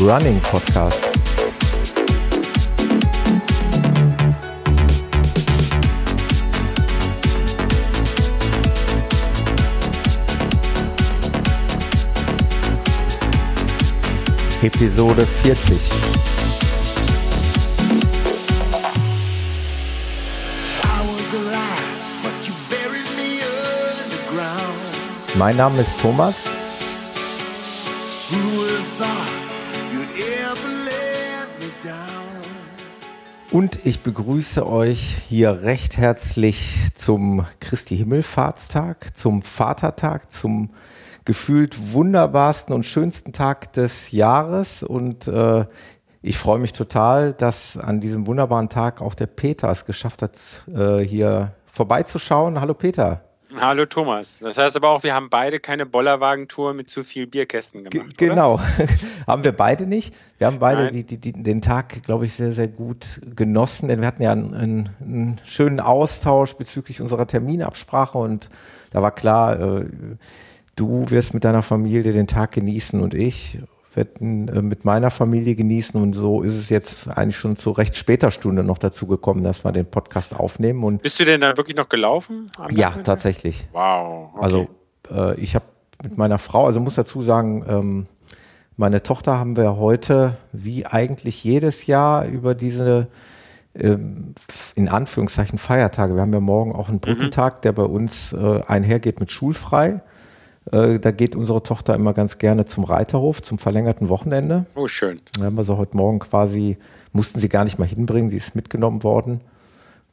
Running Podcast. Episode 40. Mein Name ist Thomas. Ich begrüße euch hier recht herzlich zum Christi Himmelfahrtstag, zum Vatertag, zum gefühlt wunderbarsten und schönsten Tag des Jahres. Und äh, ich freue mich total, dass an diesem wunderbaren Tag auch der Peter es geschafft hat, äh, hier vorbeizuschauen. Hallo Peter. Hallo Thomas. Das heißt aber auch, wir haben beide keine Bollerwagentour mit zu viel Bierkästen gemacht. G genau, haben wir beide nicht. Wir haben beide die, die, die, den Tag, glaube ich, sehr, sehr gut genossen, denn wir hatten ja einen, einen, einen, schönen Austausch bezüglich unserer Terminabsprache und da war klar, äh, du wirst mit deiner Familie den Tag genießen und ich werden äh, mit meiner Familie genießen und so ist es jetzt eigentlich schon zu recht später Stunde noch dazu gekommen, dass wir den Podcast aufnehmen. Und Bist du denn da wirklich noch gelaufen? Ja, tatsächlich. Wow. Okay. Also äh, ich habe mit meiner Frau, also muss dazu sagen, ähm, meine Tochter haben wir heute, wie eigentlich jedes Jahr, über diese ähm, in Anführungszeichen Feiertage. Wir haben ja morgen auch einen mhm. Brückentag, mhm. der bei uns äh, einhergeht mit schulfrei. Äh, da geht unsere Tochter immer ganz gerne zum Reiterhof, zum verlängerten Wochenende. Oh, schön. Da haben wir sie heute Morgen quasi, mussten sie gar nicht mal hinbringen, die ist mitgenommen worden,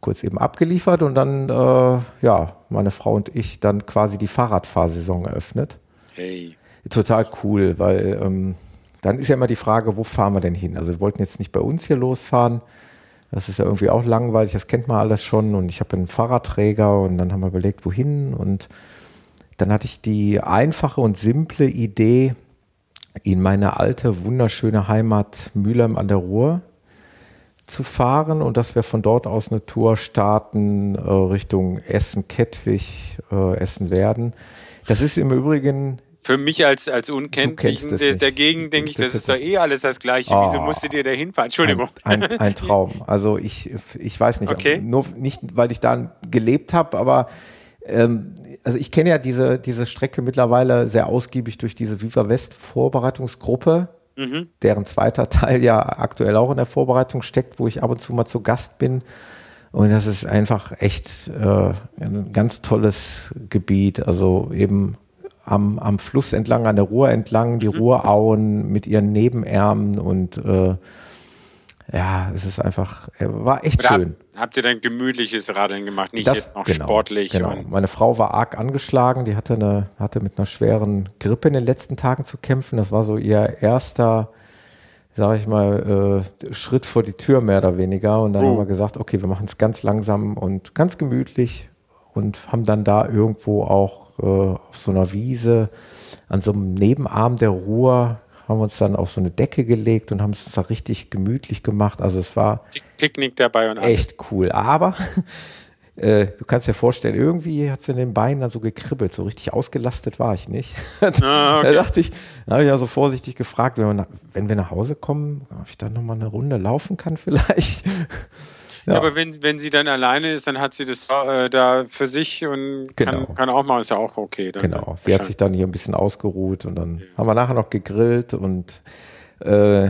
kurz eben abgeliefert und dann, äh, ja, meine Frau und ich dann quasi die Fahrradfahrsaison eröffnet. Hey. Total cool, weil ähm, dann ist ja immer die Frage, wo fahren wir denn hin? Also wir wollten jetzt nicht bei uns hier losfahren. Das ist ja irgendwie auch langweilig, das kennt man alles schon. Und ich habe einen Fahrradträger und dann haben wir überlegt, wohin und dann hatte ich die einfache und simple Idee, in meine alte, wunderschöne Heimat Mülheim an der Ruhr zu fahren und dass wir von dort aus eine Tour starten äh, Richtung Essen-Kettwig, äh, Essen-Werden. Das ist im Übrigen für mich als, als Unkenntlichen der, dagegen denke ich, das ist doch eh alles das Gleiche. Oh, Wieso musstet ihr da hinfahren? Entschuldigung. Ein, ein, ein, Traum. Also ich, ich weiß nicht, okay. nur nicht, weil ich da gelebt habe, aber ähm, also ich kenne ja diese, diese Strecke mittlerweile sehr ausgiebig durch diese Viva West Vorbereitungsgruppe, mhm. deren zweiter Teil ja aktuell auch in der Vorbereitung steckt, wo ich ab und zu mal zu Gast bin. Und das ist einfach echt äh, ein ganz tolles Gebiet. Also eben am, am Fluss entlang, an der Ruhr entlang, die mhm. Ruhrauen mit ihren Nebenärmen und äh, ja, es ist einfach, war echt Oder schön. Habt ihr dann gemütliches Radeln gemacht, nicht das, jetzt noch genau, sportlich? Genau. Meine Frau war arg angeschlagen, die hatte eine, hatte mit einer schweren Grippe in den letzten Tagen zu kämpfen. Das war so ihr erster, sage ich mal, äh, Schritt vor die Tür mehr oder weniger. Und dann oh. haben wir gesagt, okay, wir machen es ganz langsam und ganz gemütlich und haben dann da irgendwo auch äh, auf so einer Wiese an so einem Nebenarm der Ruhr haben uns dann auf so eine Decke gelegt und haben es da richtig gemütlich gemacht. Also es war Picknick dabei und alles. echt cool. Aber äh, du kannst dir vorstellen, irgendwie hat es in den Beinen dann so gekribbelt. So richtig ausgelastet war ich nicht. Ah, okay. da dachte ich, da habe ich ja so vorsichtig gefragt, wenn wir, nach, wenn wir nach Hause kommen, ob ich dann nochmal eine Runde laufen kann vielleicht. Ja. aber wenn, wenn sie dann alleine ist, dann hat sie das äh, da für sich und genau. kann, kann auch mal, ist ja auch okay. Dann genau, sie hat sich dann hier ein bisschen ausgeruht und dann ja. haben wir nachher noch gegrillt und äh,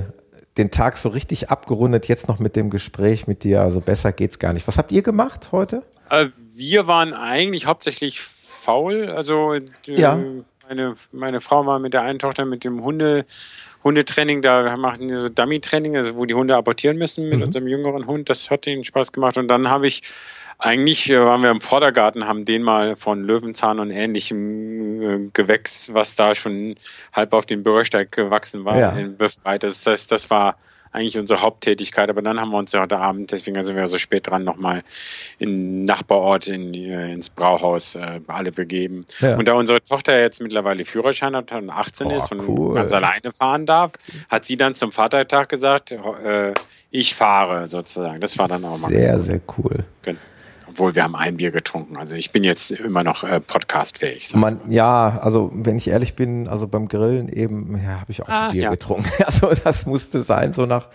den Tag so richtig abgerundet, jetzt noch mit dem Gespräch mit dir. Also besser geht's gar nicht. Was habt ihr gemacht heute? Äh, wir waren eigentlich hauptsächlich faul. Also äh, ja. meine, meine Frau war mit der einen Tochter mit dem Hunde Hundetraining, da machen wir so Dummy-Training, also wo die Hunde abortieren müssen mit mhm. unserem jüngeren Hund. Das hat ihnen Spaß gemacht. Und dann habe ich eigentlich äh, waren wir im Vordergarten, haben den mal von Löwenzahn und ähnlichem äh, Gewächs, was da schon halb auf dem Bürgersteig gewachsen war, ja. befreit. Das, das, das war eigentlich unsere Haupttätigkeit. Aber dann haben wir uns ja heute Abend, deswegen sind wir so spät dran, nochmal in Nachbarort in, äh, ins Brauhaus äh, alle begeben. Ja. Und da unsere Tochter jetzt mittlerweile Führerschein hat und 18 oh, ist und cool. ganz alleine fahren darf, hat sie dann zum Vatertag gesagt, äh, ich fahre sozusagen. Das war dann auch mal. Sehr, sehr cool. Genau obwohl wir haben ein Bier getrunken. Also ich bin jetzt immer noch äh, podcastfähig. Man, ja, also wenn ich ehrlich bin, also beim Grillen eben, ja, habe ich auch ah, ein Bier ja. getrunken. Also das musste sein, so nach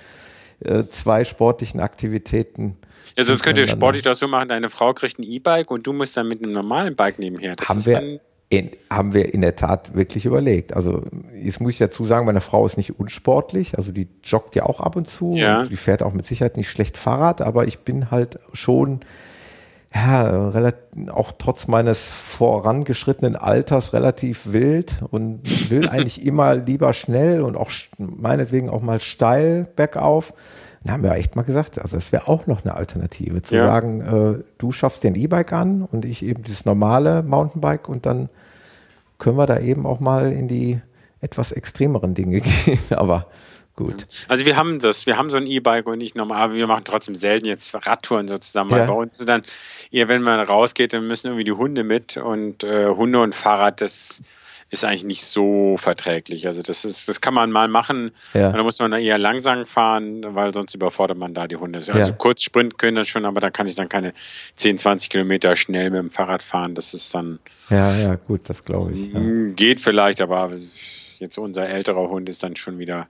äh, zwei sportlichen Aktivitäten. Ja, sonst könnt ihr sportlich das so machen, deine Frau kriegt ein E-Bike und du musst dann mit einem normalen Bike nebenher. Das haben wir in, haben wir in der Tat wirklich überlegt. Also jetzt muss ich dazu sagen, meine Frau ist nicht unsportlich, also die joggt ja auch ab und zu ja. und die fährt auch mit Sicherheit nicht schlecht Fahrrad, aber ich bin halt schon ja, auch trotz meines vorangeschrittenen Alters relativ wild und will eigentlich immer lieber schnell und auch meinetwegen auch mal steil bergauf. Da haben wir echt mal gesagt, also es wäre auch noch eine Alternative, zu ja. sagen, äh, du schaffst den E-Bike an und ich eben das normale Mountainbike und dann können wir da eben auch mal in die etwas extremeren Dinge gehen. Aber gut. Also wir haben das, wir haben so ein E-Bike und nicht normal, aber wir machen trotzdem selten jetzt Radtouren so zusammen. Ja. Bei uns dann eher, wenn man rausgeht, dann müssen irgendwie die Hunde mit und äh, Hunde und Fahrrad, das ist eigentlich nicht so verträglich. Also das ist, das kann man mal machen. Ja. Da muss man eher langsam fahren, weil sonst überfordert man da die Hunde. Also ja. kurz Sprint können das schon, aber da kann ich dann keine 10, 20 Kilometer schnell mit dem Fahrrad fahren. Das ist dann. Ja, ja, gut, das glaube ich. Ja. Geht vielleicht, aber jetzt unser älterer Hund ist dann schon wieder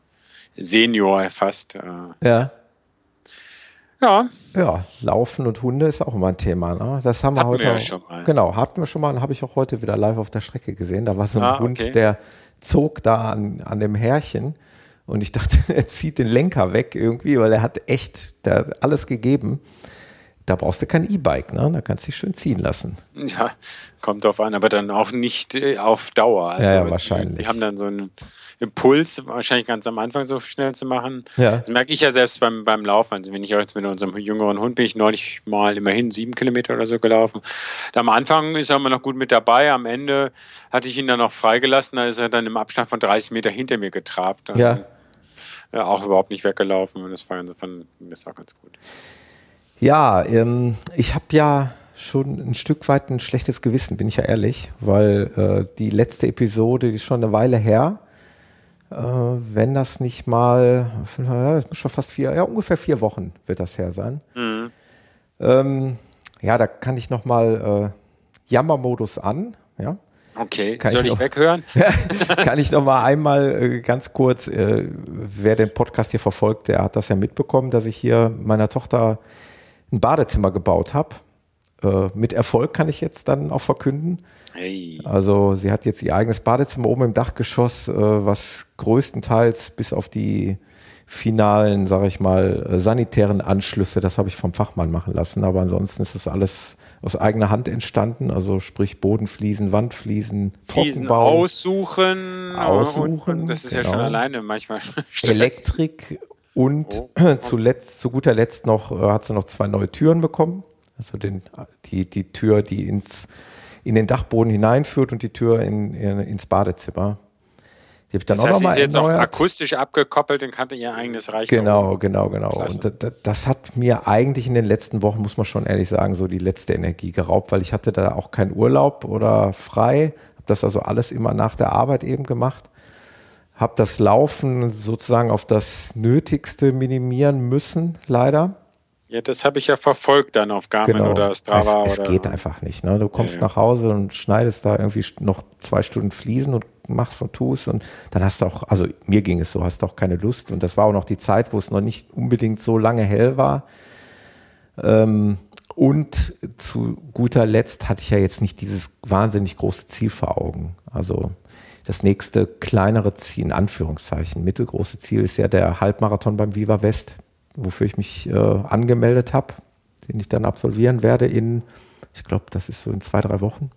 Senior fast. Äh. Ja. Ja. Ja, Laufen und Hunde ist auch immer ein Thema. Ne? Das haben wir hatten heute. Wir ja schon mal. Genau, hatten wir schon mal und habe ich auch heute wieder live auf der Strecke gesehen. Da war so ein ah, Hund, okay. der zog da an, an dem Härchen und ich dachte, er zieht den Lenker weg irgendwie, weil er hat echt der hat alles gegeben. Da brauchst du kein E-Bike, ne? Da kannst du dich schön ziehen lassen. Ja, kommt drauf an, aber dann auch nicht äh, auf Dauer. Also ja, ja wahrscheinlich. Die haben dann so einen Impuls, wahrscheinlich ganz am Anfang so schnell zu machen. Ja. Das merke ich ja selbst beim, beim Laufen. Also wenn ich jetzt mit unserem jüngeren Hund bin, ich neulich mal immerhin sieben Kilometer oder so gelaufen. Da am Anfang ist er immer noch gut mit dabei. Am Ende hatte ich ihn dann noch freigelassen. Da ist er dann im Abstand von 30 Meter hinter mir getrabt. Dann, ja. ja. Auch überhaupt nicht weggelaufen. Und das war insofern das war ganz gut. Ja, ähm, ich habe ja schon ein Stück weit ein schlechtes Gewissen, bin ich ja ehrlich, weil äh, die letzte Episode, die ist schon eine Weile her, äh, wenn das nicht mal, das muss schon fast vier, ja, ungefähr vier Wochen wird das her sein. Mhm. Ähm, ja, da kann ich noch mal äh, Jammermodus an, ja. Okay, kann soll ich, noch, weghören? kann ich noch mal einmal äh, ganz kurz, äh, wer den Podcast hier verfolgt, der hat das ja mitbekommen, dass ich hier meiner Tochter ein Badezimmer gebaut habe. Äh, mit Erfolg kann ich jetzt dann auch verkünden. Hey. Also sie hat jetzt ihr eigenes Badezimmer oben im Dachgeschoss, äh, was größtenteils bis auf die finalen, sage ich mal, äh, sanitären Anschlüsse, das habe ich vom Fachmann machen lassen. Aber ansonsten ist das alles aus eigener Hand entstanden, also sprich Bodenfliesen, Wandfliesen, Trockenbau. aussuchen. Aussuchen. das ist genau. ja schon alleine manchmal. Elektrik und oh. zuletzt, zu guter Letzt noch, äh, hat sie noch zwei neue Türen bekommen. Also den, die, die Tür, die ins in den Dachboden hineinführt und die Tür in, in, ins Badezimmer. Die habe ich dann das heißt, auch nochmal jetzt auch akustisch abgekoppelt und kannte ihr eigenes Reich. Genau, genau, genau. Klasse. Und das, das, hat mir eigentlich in den letzten Wochen, muss man schon ehrlich sagen, so die letzte Energie geraubt, weil ich hatte da auch keinen Urlaub oder frei. Habe das also alles immer nach der Arbeit eben gemacht. Habe das Laufen sozusagen auf das Nötigste minimieren müssen, leider. Ja, das habe ich ja verfolgt dann auf Garmin genau. oder Strava. Es, es geht einfach nicht. Ne? Du kommst ja, ja. nach Hause und schneidest da irgendwie noch zwei Stunden Fliesen und machst und tust und dann hast du auch, also mir ging es so, hast auch keine Lust und das war auch noch die Zeit, wo es noch nicht unbedingt so lange hell war. Ähm, und zu guter Letzt hatte ich ja jetzt nicht dieses wahnsinnig große Ziel vor Augen. Also das nächste kleinere Ziel, in Anführungszeichen, mittelgroße Ziel ist ja der Halbmarathon beim Viva West wofür ich mich äh, angemeldet habe, den ich dann absolvieren werde in, ich glaube, das ist so in zwei, drei Wochen.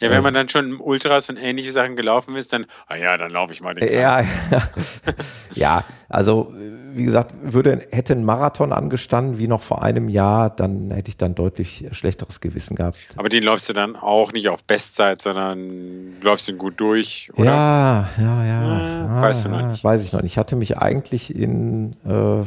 Ja, wenn man dann schon Ultras und ähnliche Sachen gelaufen ist, dann, ah ja, dann laufe ich mal den Ja, ja. ja, also wie gesagt, würde, hätte ein Marathon angestanden wie noch vor einem Jahr, dann hätte ich dann deutlich schlechteres Gewissen gehabt. Aber den läufst du dann auch nicht auf Bestzeit, sondern läufst ihn gut durch, oder? Ja, ja, ja. Ah, weißt du noch nicht. Weiß ich noch nicht. Ich hatte mich eigentlich in, äh,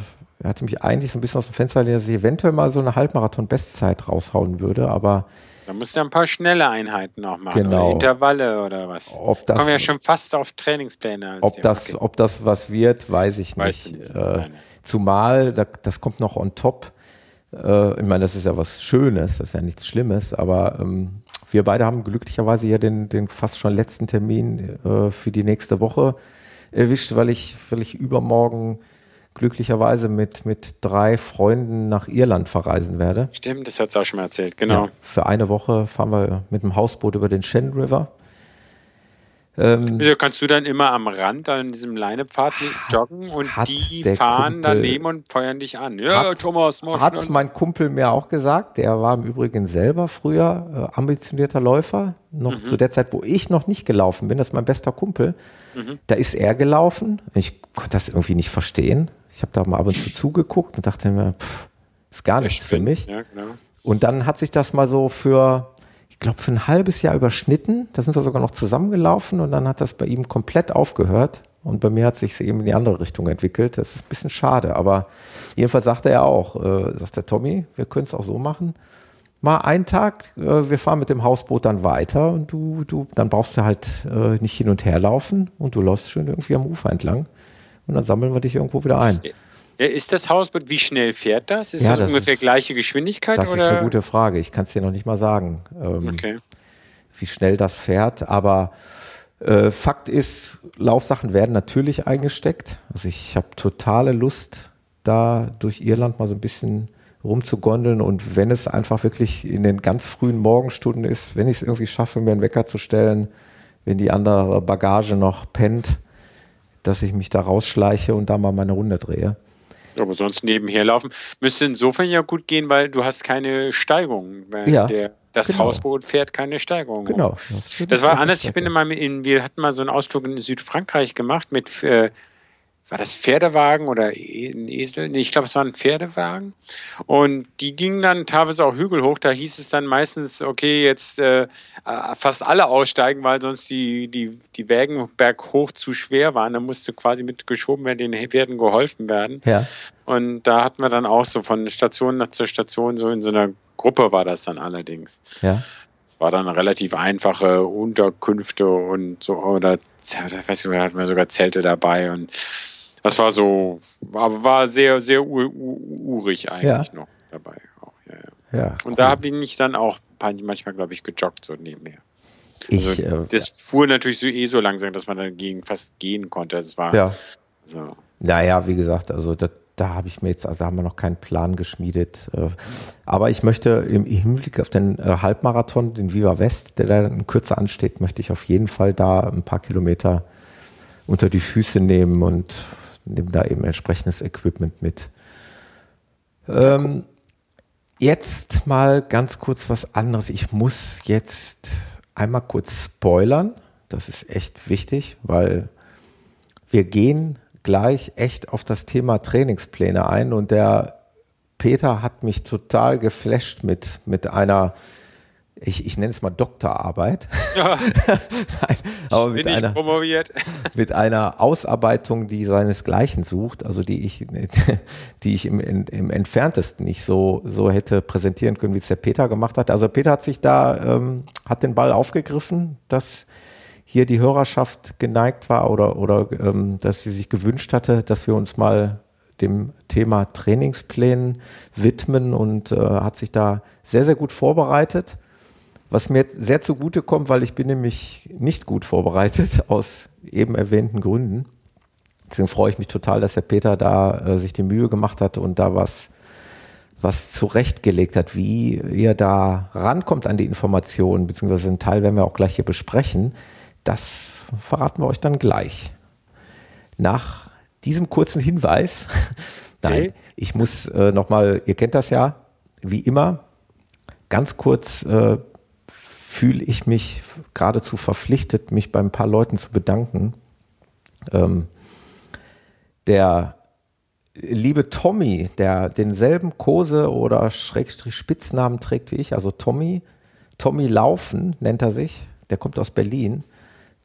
hatte mich eigentlich so ein bisschen aus dem Fenster gelehnt, dass ich eventuell mal so eine Halbmarathon-Bestzeit raushauen würde, aber da musst du ja ein paar schnelle Einheiten noch machen. Genau. Intervalle oder was. Ob das, Kommen ja schon fast auf Trainingspläne. Ob das, ob das was wird, weiß ich weißt nicht. nicht. Äh, zumal, das kommt noch on top. Äh, ich meine, das ist ja was Schönes, das ist ja nichts Schlimmes, aber ähm, wir beide haben glücklicherweise ja den, den fast schon letzten Termin äh, für die nächste Woche erwischt, weil ich, weil ich übermorgen glücklicherweise mit, mit drei Freunden nach Irland verreisen werde. Stimmt, das hat es auch schon mal erzählt, genau. Ja, für eine Woche fahren wir mit dem Hausboot über den Shen River. Ähm, also kannst du dann immer am Rand an diesem Leinepfad joggen und die fahren Kumpel, daneben und feuern dich an. Ja, hat, Thomas, Hat mein Kumpel mir auch gesagt, der war im Übrigen selber früher äh, ambitionierter Läufer, noch mhm. zu der Zeit, wo ich noch nicht gelaufen bin, das ist mein bester Kumpel. Mhm. Da ist er gelaufen. Ich konnte das irgendwie nicht verstehen. Ich habe da mal ab und zu zugeguckt und dachte mir, pff, ist gar nichts für mich. Ja, genau. Und dann hat sich das mal so für glaube, für ein halbes Jahr überschnitten. Da sind wir sogar noch zusammengelaufen und dann hat das bei ihm komplett aufgehört. Und bei mir hat sich eben in die andere Richtung entwickelt. Das ist ein bisschen schade, aber jedenfalls sagte er auch, äh, sagt der Tommy, wir können es auch so machen. Mal einen Tag, äh, wir fahren mit dem Hausboot dann weiter und du, du, dann brauchst du halt äh, nicht hin und her laufen und du läufst schön irgendwie am Ufer entlang und dann sammeln wir dich irgendwo wieder ein. Ist das Hausboot, wie schnell fährt das? Ist ja, das, das ungefähr ist, gleiche Geschwindigkeit? Das oder? ist eine gute Frage. Ich kann es dir noch nicht mal sagen, ähm, okay. wie schnell das fährt. Aber äh, Fakt ist, Laufsachen werden natürlich eingesteckt. Also ich habe totale Lust, da durch Irland mal so ein bisschen rumzugondeln und wenn es einfach wirklich in den ganz frühen Morgenstunden ist, wenn ich es irgendwie schaffe, mir einen Wecker zu stellen, wenn die andere Bagage noch pennt, dass ich mich da rausschleiche und da mal meine Runde drehe. Aber sonst nebenher laufen müsste insofern ja gut gehen, weil du hast keine Steigung. Ja, der, das genau. Hausboot fährt keine Steigerung. Genau. Das, das war anders. Ich bin immer in, wir hatten mal so einen Ausflug in Südfrankreich gemacht mit äh, war das Pferdewagen oder e, ein Esel? Nee, ich glaube, es war ein Pferdewagen. Und die gingen dann teilweise auch Hügel hoch. Da hieß es dann meistens, okay, jetzt äh, äh, fast alle aussteigen, weil sonst die, die, die Wägen berghoch zu schwer waren. Da musste quasi mit geschoben werden, den Pferden geholfen werden. Ja. Und da hatten wir dann auch so von Station nach zur Station, so in so einer Gruppe war das dann allerdings. Ja war dann relativ einfache Unterkünfte und so, oder ich weiß nicht, hatten wir sogar Zelte dabei und das war so, war, war sehr, sehr urig eigentlich ja. noch dabei. Auch, ja, ja. ja und cool. da habe ich mich dann auch manchmal, glaube ich, gejoggt so nebenher. Ich, also, äh, das fuhr natürlich so eh so langsam, dass man dagegen fast gehen konnte. Das war ja. so. Naja, wie gesagt, also das, da habe ich mir jetzt, also haben wir noch keinen Plan geschmiedet. Äh, aber ich möchte im Hinblick auf den äh, Halbmarathon, den Viva West, der dann kürzer ansteht, möchte ich auf jeden Fall da ein paar Kilometer unter die Füße nehmen und nehme da eben entsprechendes Equipment mit. Ähm, jetzt mal ganz kurz was anderes. Ich muss jetzt einmal kurz spoilern. Das ist echt wichtig, weil wir gehen gleich echt auf das Thema Trainingspläne ein und der Peter hat mich total geflasht mit, mit einer ich, ich nenne es mal Doktorarbeit. Ja. Nein, aber mit einer, mit einer Ausarbeitung, die seinesgleichen sucht, also die ich, die ich im, im entferntesten nicht so, so hätte präsentieren können, wie es der Peter gemacht hat. Also Peter hat sich da, ähm, hat den Ball aufgegriffen, dass hier die Hörerschaft geneigt war oder, oder ähm, dass sie sich gewünscht hatte, dass wir uns mal dem Thema Trainingsplänen widmen und äh, hat sich da sehr, sehr gut vorbereitet was mir sehr zugute kommt, weil ich bin nämlich nicht gut vorbereitet aus eben erwähnten Gründen. Deswegen freue ich mich total, dass der Peter da äh, sich die Mühe gemacht hat und da was, was zurechtgelegt hat, wie ihr da rankommt an die Informationen, beziehungsweise einen Teil werden wir auch gleich hier besprechen. Das verraten wir euch dann gleich. Nach diesem kurzen Hinweis, nein, okay. ich muss äh, nochmal, ihr kennt das ja, wie immer, ganz kurz äh, fühle ich mich geradezu verpflichtet, mich bei ein paar Leuten zu bedanken. Ähm, der liebe Tommy, der denselben Kose oder Schrägstrich Spitznamen trägt wie ich, also Tommy, Tommy Laufen nennt er sich, der kommt aus Berlin,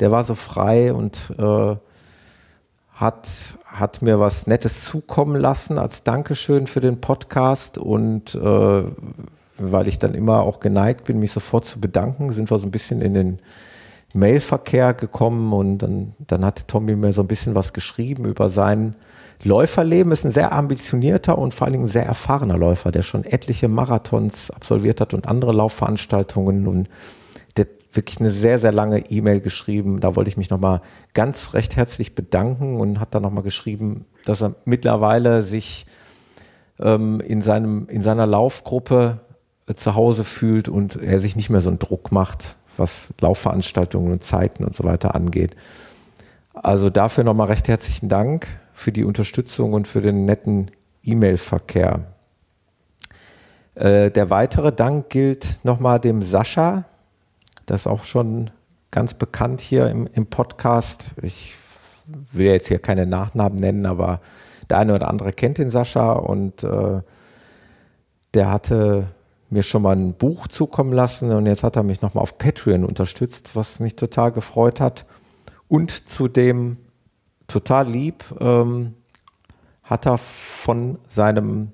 der war so frei und äh, hat, hat mir was Nettes zukommen lassen als Dankeschön für den Podcast und äh, weil ich dann immer auch geneigt bin, mich sofort zu bedanken, sind wir so ein bisschen in den Mailverkehr gekommen und dann, dann hat Tommy mir so ein bisschen was geschrieben über sein Läuferleben. Ist ein sehr ambitionierter und vor allen Dingen sehr erfahrener Läufer, der schon etliche Marathons absolviert hat und andere Laufveranstaltungen und der wirklich eine sehr, sehr lange E-Mail geschrieben. Da wollte ich mich nochmal ganz recht herzlich bedanken und hat dann nochmal geschrieben, dass er mittlerweile sich ähm, in, seinem, in seiner Laufgruppe zu Hause fühlt und er sich nicht mehr so einen Druck macht, was Laufveranstaltungen und Zeiten und so weiter angeht. Also dafür nochmal recht herzlichen Dank für die Unterstützung und für den netten E-Mail-Verkehr. Äh, der weitere Dank gilt nochmal dem Sascha. Das ist auch schon ganz bekannt hier im, im Podcast. Ich will jetzt hier keine Nachnamen nennen, aber der eine oder andere kennt den Sascha und äh, der hatte mir schon mal ein Buch zukommen lassen und jetzt hat er mich nochmal auf Patreon unterstützt, was mich total gefreut hat. Und zudem total lieb ähm, hat er von seinem,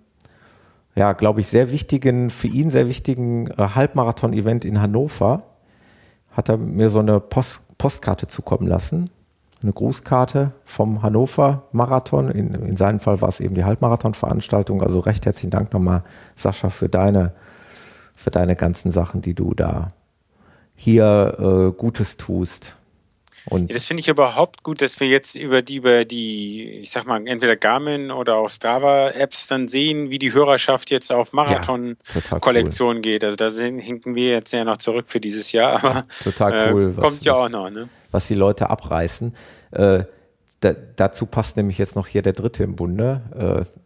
ja, glaube ich, sehr wichtigen, für ihn sehr wichtigen äh, Halbmarathon-Event in Hannover, hat er mir so eine Post Postkarte zukommen lassen. Eine Grußkarte vom Hannover Marathon. In, in seinem Fall war es eben die Halbmarathon-Veranstaltung. Also recht herzlichen Dank nochmal, Sascha, für deine für deine ganzen Sachen, die du da hier äh, Gutes tust. Und ja, das finde ich überhaupt gut, dass wir jetzt über die, über die, ich sag mal, entweder Garmin oder auch Strava-Apps dann sehen, wie die Hörerschaft jetzt auf Marathon-Kollektion cool. geht. Also da sind, hinken wir jetzt ja noch zurück für dieses Jahr, aber ja, total cool. Äh, kommt was, ja auch noch, ne? Was die Leute abreißen. Äh, da, dazu passt nämlich jetzt noch hier der dritte im Bunde. Äh,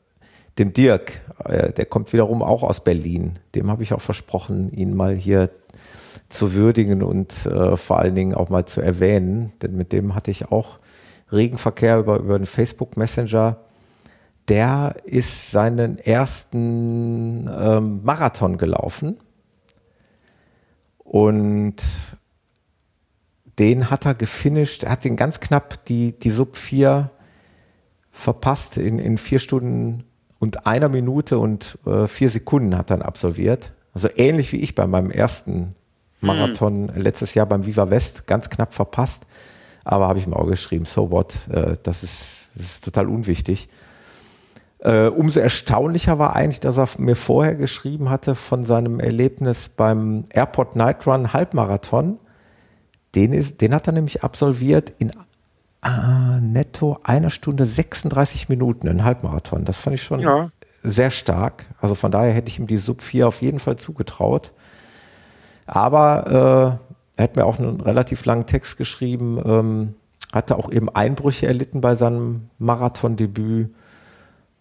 dem Dirk, äh, der kommt wiederum auch aus Berlin. Dem habe ich auch versprochen, ihn mal hier zu würdigen und äh, vor allen Dingen auch mal zu erwähnen, denn mit dem hatte ich auch Regenverkehr über, über den Facebook Messenger. Der ist seinen ersten ähm, Marathon gelaufen und den hat er gefinisht. Er hat den ganz knapp die, die Sub 4 verpasst in, in vier Stunden und einer Minute und äh, vier Sekunden hat dann absolviert. Also ähnlich wie ich bei meinem ersten Marathon hm. letztes Jahr beim Viva West, ganz knapp verpasst. Aber habe ich mir auch geschrieben, so what, äh, das, ist, das ist total unwichtig. Äh, umso erstaunlicher war eigentlich, dass er mir vorher geschrieben hatte von seinem Erlebnis beim Airport Night Run Halbmarathon. Den, ist, den hat er nämlich absolviert in ah, netto einer Stunde 36 Minuten, ein Halbmarathon. Das fand ich schon ja. sehr stark. Also von daher hätte ich ihm die Sub 4 auf jeden Fall zugetraut. Aber äh, er hat mir auch einen relativ langen Text geschrieben, ähm, hatte auch eben Einbrüche erlitten bei seinem Marathondebüt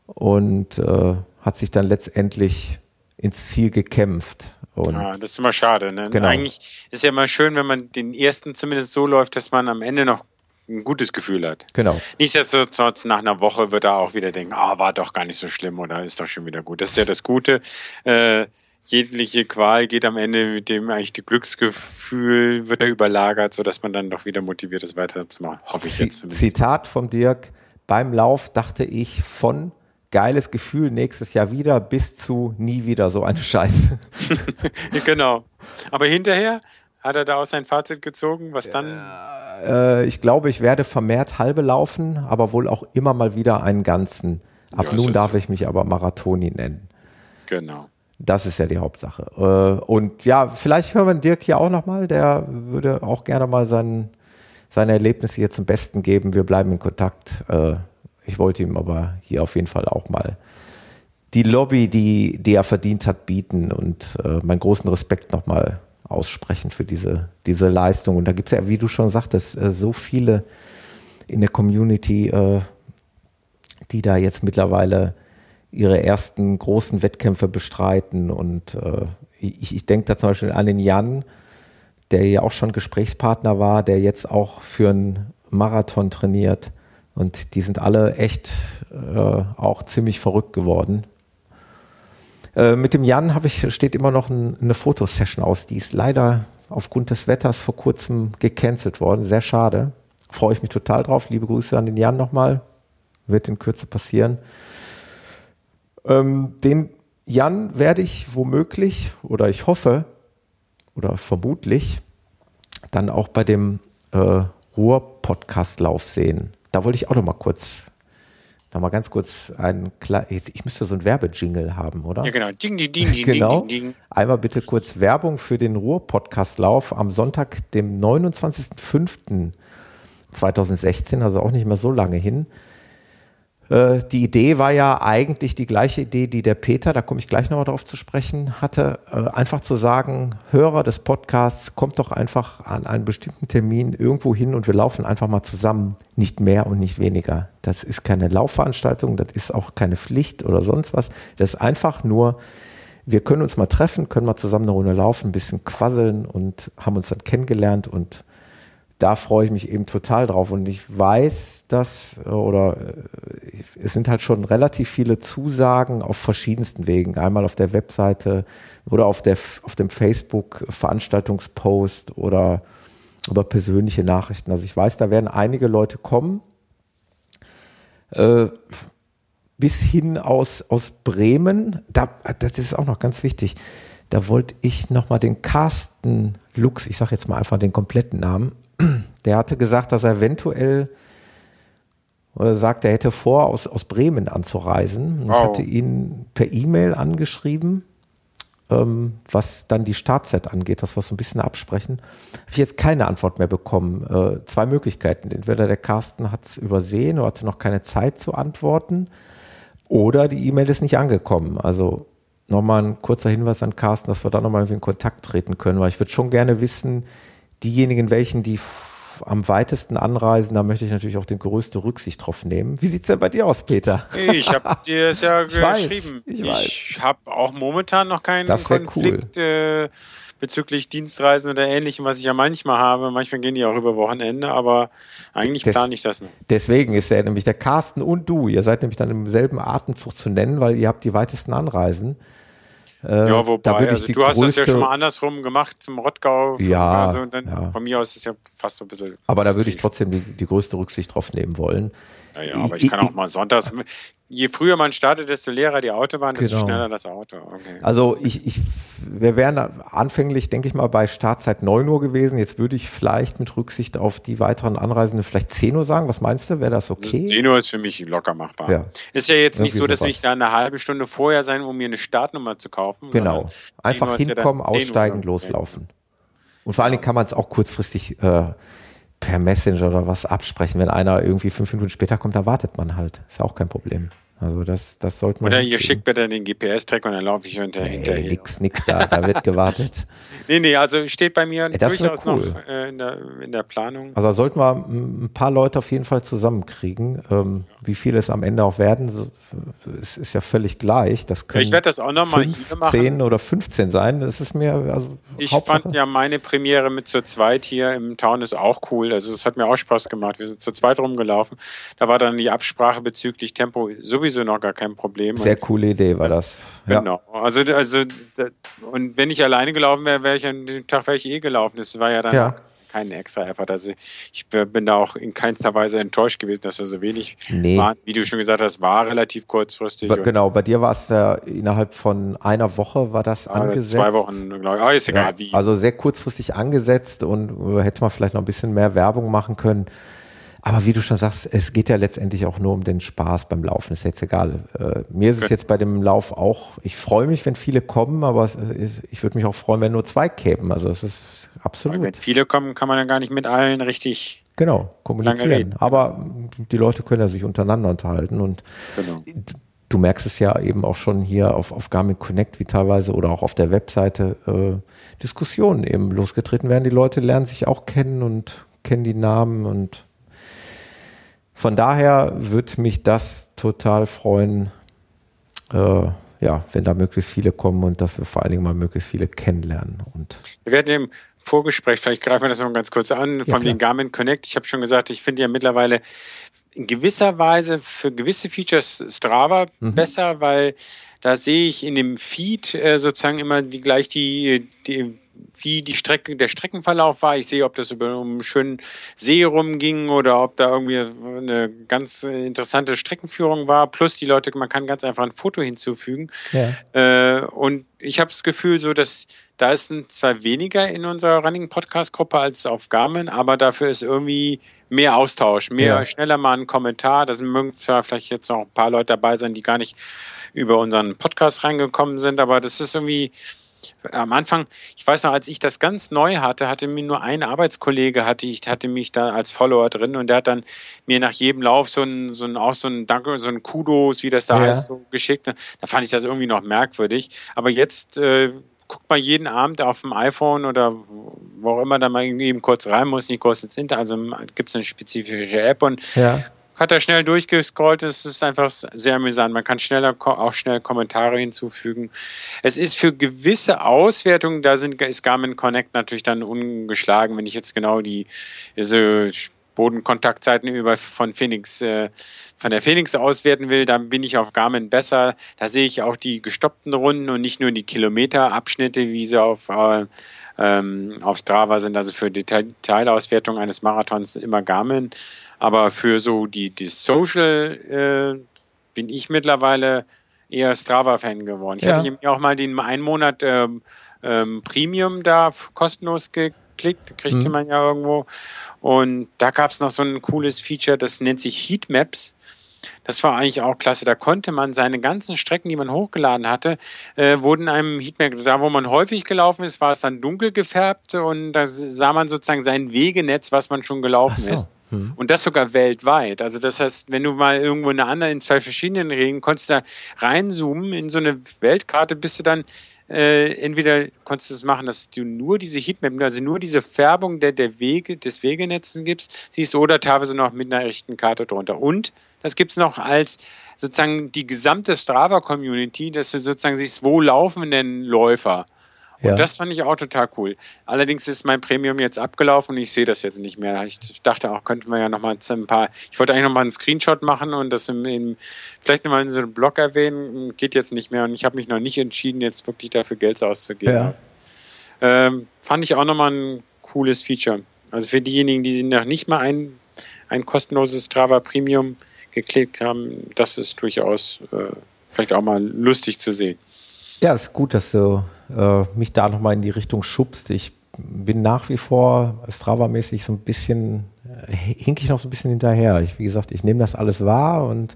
und äh, hat sich dann letztendlich ins Ziel gekämpft. Und ja, das ist immer schade. Ne? Genau. Eigentlich ist ja immer schön, wenn man den ersten zumindest so läuft, dass man am Ende noch ein gutes Gefühl hat. Genau. Nichtsdestotrotz, nach einer Woche wird er auch wieder denken, ah, war doch gar nicht so schlimm oder ist doch schon wieder gut. Das ist ja das Gute. Äh, jegliche Qual geht am Ende mit dem eigentlich die Glücksgefühl wird er überlagert, sodass man dann doch wieder motiviert ist, weiterzumachen. Hoffe ich jetzt zumindest. Zitat von Dirk. Beim Lauf dachte ich von geiles Gefühl nächstes Jahr wieder bis zu nie wieder so eine Scheiße. genau. Aber hinterher hat er da auch sein Fazit gezogen, was dann? Äh, ich glaube, ich werde vermehrt halbe laufen, aber wohl auch immer mal wieder einen ganzen. Ab ja, nun darf ich mich aber Marathoni nennen. Genau. Das ist ja die Hauptsache. Äh, und ja, vielleicht hören wir Dirk hier auch nochmal. Der würde auch gerne mal sein, seine Erlebnisse hier zum Besten geben. Wir bleiben in Kontakt. Äh, ich wollte ihm aber hier auf jeden Fall auch mal die Lobby, die, die er verdient hat, bieten und äh, meinen großen Respekt nochmal aussprechen für diese, diese Leistung. Und da gibt es ja, wie du schon sagtest, äh, so viele in der Community, äh, die da jetzt mittlerweile ihre ersten großen Wettkämpfe bestreiten. Und äh, ich, ich denke da zum Beispiel an den Jan, der ja auch schon Gesprächspartner war, der jetzt auch für einen Marathon trainiert. Und die sind alle echt auch ziemlich verrückt geworden. Äh, mit dem Jan habe ich, steht immer noch ein, eine Fotosession aus. Die ist leider aufgrund des Wetters vor kurzem gecancelt worden. Sehr schade. Freue ich mich total drauf. Liebe Grüße an den Jan nochmal. Wird in Kürze passieren. Ähm, den Jan werde ich womöglich oder ich hoffe oder vermutlich dann auch bei dem äh, Ruhr-Podcast-Lauf sehen. Da wollte ich auch noch mal kurz noch mal ganz kurz ein ich müsste so ein Werbejingle haben, oder? Ja, genau. Ding, ding, ding, genau. Ding, ding, Einmal bitte kurz Werbung für den Ruhr-Podcast-Lauf am Sonntag, dem 29.05.2016, also auch nicht mehr so lange hin. Äh, die Idee war ja eigentlich die gleiche Idee, die der Peter, da komme ich gleich nochmal drauf zu sprechen, hatte. Äh, einfach zu sagen, Hörer des Podcasts, kommt doch einfach an einen bestimmten Termin irgendwo hin und wir laufen einfach mal zusammen. Nicht mehr und nicht weniger. Das ist keine Laufveranstaltung, das ist auch keine Pflicht oder sonst was. Das ist einfach nur, wir können uns mal treffen, können mal zusammen eine Runde laufen, ein bisschen quasseln und haben uns dann kennengelernt und da freue ich mich eben total drauf. Und ich weiß, dass, oder äh, es sind halt schon relativ viele Zusagen auf verschiedensten Wegen. Einmal auf der Webseite oder auf, der, auf dem Facebook-Veranstaltungspost oder über persönliche Nachrichten. Also ich weiß, da werden einige Leute kommen. Äh, bis hin aus, aus Bremen, da, das ist auch noch ganz wichtig. Da wollte ich nochmal den Carsten Lux, ich sage jetzt mal einfach den kompletten Namen, der hatte gesagt, dass er eventuell oder äh, sagt, er hätte vor, aus, aus Bremen anzureisen. Wow. Ich hatte ihn per E-Mail angeschrieben, ähm, was dann die Startzeit angeht, das wir so ein bisschen absprechen. Habe ich jetzt keine Antwort mehr bekommen. Äh, zwei Möglichkeiten. Entweder der Carsten hat es übersehen oder hatte noch keine Zeit zu antworten oder die E-Mail ist nicht angekommen. Also nochmal ein kurzer Hinweis an Carsten, dass wir da nochmal in Kontakt treten können, weil ich würde schon gerne wissen, diejenigen, welchen die am weitesten anreisen, da möchte ich natürlich auch die größte Rücksicht drauf nehmen. Wie sieht es denn bei dir aus, Peter? Ich habe dir das ja ich geschrieben. Weiß, ich. Ich habe auch momentan noch keinen das Konflikt cool. äh, bezüglich Dienstreisen oder ähnlichem, was ich ja manchmal habe. Manchmal gehen die auch über Wochenende, aber eigentlich Des, plane ich das nicht. Deswegen ist er nämlich der Carsten und du. Ihr seid nämlich dann im selben Atemzug zu nennen, weil ihr habt die weitesten Anreisen. Äh, ja, wobei, da also du hast das ja schon mal andersrum gemacht zum Rottgau. Ja, also dann, ja. Von mir aus ist es ja fast so ein bisschen. Aber da würde ich trotzdem die, die größte Rücksicht drauf nehmen wollen. Ja, ja, aber ich kann auch mal sonntags. Je früher man startet, desto leerer die Autobahn, desto Genau. schneller das Auto. Okay. Also ich, ich, wir wären anfänglich, denke ich mal, bei Startzeit 9 Uhr gewesen. Jetzt würde ich vielleicht mit Rücksicht auf die weiteren Anreisenden vielleicht 10 Uhr sagen. Was meinst du? Wäre das okay? 10 Uhr ist für mich locker machbar. Ja. Ist ja jetzt nicht Irgendwie so, dass ich da eine halbe Stunde vorher sein, um mir eine Startnummer zu kaufen. Genau. Einfach 10 Uhr ist ja dann hinkommen, 10 Uhr. aussteigen, loslaufen. Und vor allen Dingen kann man es auch kurzfristig äh, per Messenger oder was absprechen. Wenn einer irgendwie fünf Minuten später kommt, dann wartet man halt. Ist ja auch kein Problem. Also das, das sollte man. Oder ihr schickt mir dann den GPS-Track und dann laufe ich hinter, Nee, hinterher. nix, nix da, da wird gewartet. Nee, nee, also steht bei mir Ey, durchaus cool. noch äh, in, der, in der Planung. Also sollten wir ein paar Leute auf jeden Fall zusammenkriegen. Ähm, wie viele es am Ende auch werden, es ist ja völlig gleich. Das können ich werde das auch nochmal hier 5, machen. 10 oder 15 sein. Das ist mir, also Ich Hauptsache. fand ja meine Premiere mit zu zweit hier im Town ist auch cool. Also es hat mir auch Spaß gemacht. Wir sind zu zweit rumgelaufen. Da war dann die Absprache bezüglich Tempo sowieso noch gar kein Problem. Sehr Und, coole Idee war das. Ja. Genau. Also, also und wenn ich alleine gelaufen wäre, wäre ich an dem Tag wäre ich eh gelaufen. Das war ja dann Ja. kein extra Effort. Also ich bin da auch in keinster Weise enttäuscht gewesen, dass da so wenig Nee. waren. Wie du schon gesagt hast, war relativ kurzfristig. Ba- Genau, bei dir war es ja innerhalb von einer Woche war das angesetzt. Zwei Wochen, glaube ich. Ah, ist egal, Ja, wie. also sehr kurzfristig angesetzt und äh, hätte man vielleicht noch ein bisschen mehr Werbung machen können. Aber wie du schon sagst, es geht ja letztendlich auch nur um den Spaß beim Laufen. Ist jetzt egal. Äh, mir ist es Okay. jetzt bei dem Lauf auch, ich freue mich, wenn viele kommen, aber es ist, ich würde mich auch freuen, wenn nur zwei kämen. Also es ist Weil absolut. wenn viele kommen, kann man dann gar nicht mit allen richtig. Genau, kommunizieren. Aber die Leute können ja sich untereinander unterhalten und Genau. du merkst es ja eben auch schon hier auf, auf Garmin Connect, wie teilweise oder auch auf der Webseite äh, Diskussionen eben losgetreten werden. Die Leute lernen sich auch kennen und kennen die Namen und von daher würde mich das total freuen, äh, ja, wenn da möglichst viele kommen und dass wir vor allen Dingen mal möglichst viele kennenlernen. Und Wir werden im Vorgespräch, vielleicht greifen wir das noch ganz kurz an, Ja, von den Garmin Connect. Ich habe schon gesagt, ich finde ja mittlerweile in gewisser Weise für gewisse Features Strava Mhm. besser, weil da sehe ich in dem Feed äh, sozusagen immer die gleich die, die wie die Strecke, der Streckenverlauf war. Ich sehe, ob das über einen schönen See rumging oder ob da irgendwie eine ganz interessante Streckenführung war. Plus die Leute, man kann ganz einfach ein Foto hinzufügen. Ja. Äh, und ich habe das Gefühl, so dass da ist zwar weniger in unserer Running Podcast Gruppe als auf Garmin, aber dafür ist irgendwie mehr Austausch, mehr ja. schneller mal ein Kommentar. Da mögen zwar vielleicht jetzt noch ein paar Leute dabei sein, die gar nicht über unseren Podcast reingekommen sind, aber das ist irgendwie am Anfang, ich weiß noch, als ich das ganz neu hatte, hatte mir nur ein Arbeitskollege, hatte ich hatte mich da als Follower drin und der hat dann mir nach jedem Lauf so ein, so ein auch so ein Danke, so ein Kudos, wie das da ja. heißt, so geschickt. Da fand ich das irgendwie noch merkwürdig. Aber jetzt äh, guckt man jeden Abend auf dem iPhone oder wo auch immer da mal eben kurz rein muss, nicht kurz ins Internet, also gibt es eine spezifische App und ja hat er schnell durchgescrollt. Es ist einfach sehr amüsant. Man kann schneller auch schnell Kommentare hinzufügen. Es ist für gewisse Auswertungen, da sind, ist Garmin Connect natürlich dann ungeschlagen, wenn ich jetzt genau die diese Bodenkontaktzeiten über von Phoenix äh, von der Phoenix auswerten will, dann bin ich auf Garmin besser. Da sehe ich auch die gestoppten Runden und nicht nur die Kilometerabschnitte, wie sie auf äh, ähm, auf Strava sind. Also für Detailauswertung eines Marathons immer Garmin. Aber für so die, die Social äh, bin ich mittlerweile eher Strava-Fan geworden. Ich ja. hatte mir auch mal den einen Monat ähm, ähm, Premium da kostenlos geklickt, kriegte mhm. man ja irgendwo. Und da gab es noch so ein cooles Feature, das nennt sich Heatmaps. Das war eigentlich auch klasse. Da konnte man seine ganzen Strecken, die man hochgeladen hatte, äh, wurden einem Heatmap, da wo man häufig gelaufen ist, war es dann dunkel gefärbt und da sah man sozusagen sein Wegenetz, was man schon gelaufen so. ist. Hm. Und das sogar weltweit. Also das heißt, wenn du mal irgendwo in einer anderen, in zwei verschiedenen Regeln, konntest da reinzoomen in so eine Weltkarte, bist du dann äh, entweder konntest du es machen, dass du nur diese Heatmap, also nur diese Färbung der, der Wege, des Wegenetzen gibst, siehst oder teilweise noch mit einer echten Karte drunter. Und das gibt es noch als sozusagen die gesamte Strava-Community, dass du sozusagen siehst, wo laufen denn Läufer? Und ja. das fand ich auch total cool. Allerdings ist mein Premium jetzt abgelaufen und ich sehe das jetzt nicht mehr. Ich dachte auch, könnte man ja nochmal ein paar, ich wollte eigentlich nochmal einen Screenshot machen und das im, im vielleicht nochmal in so einem Blog erwähnen, geht jetzt nicht mehr und ich habe mich noch nicht entschieden, jetzt wirklich dafür Geld auszugeben. Ja. Ähm, fand ich auch nochmal ein cooles Feature. Also für diejenigen, die noch nicht mal ein, ein kostenloses Strava Premium geklickt haben, das ist durchaus äh, vielleicht auch mal lustig zu sehen. Ja, ist gut, dass du äh, mich da nochmal in die Richtung schubst. Ich bin nach wie vor Strava-mäßig so ein bisschen, äh, hink ich noch so ein bisschen hinterher. Ich, wie gesagt, ich nehme das alles wahr und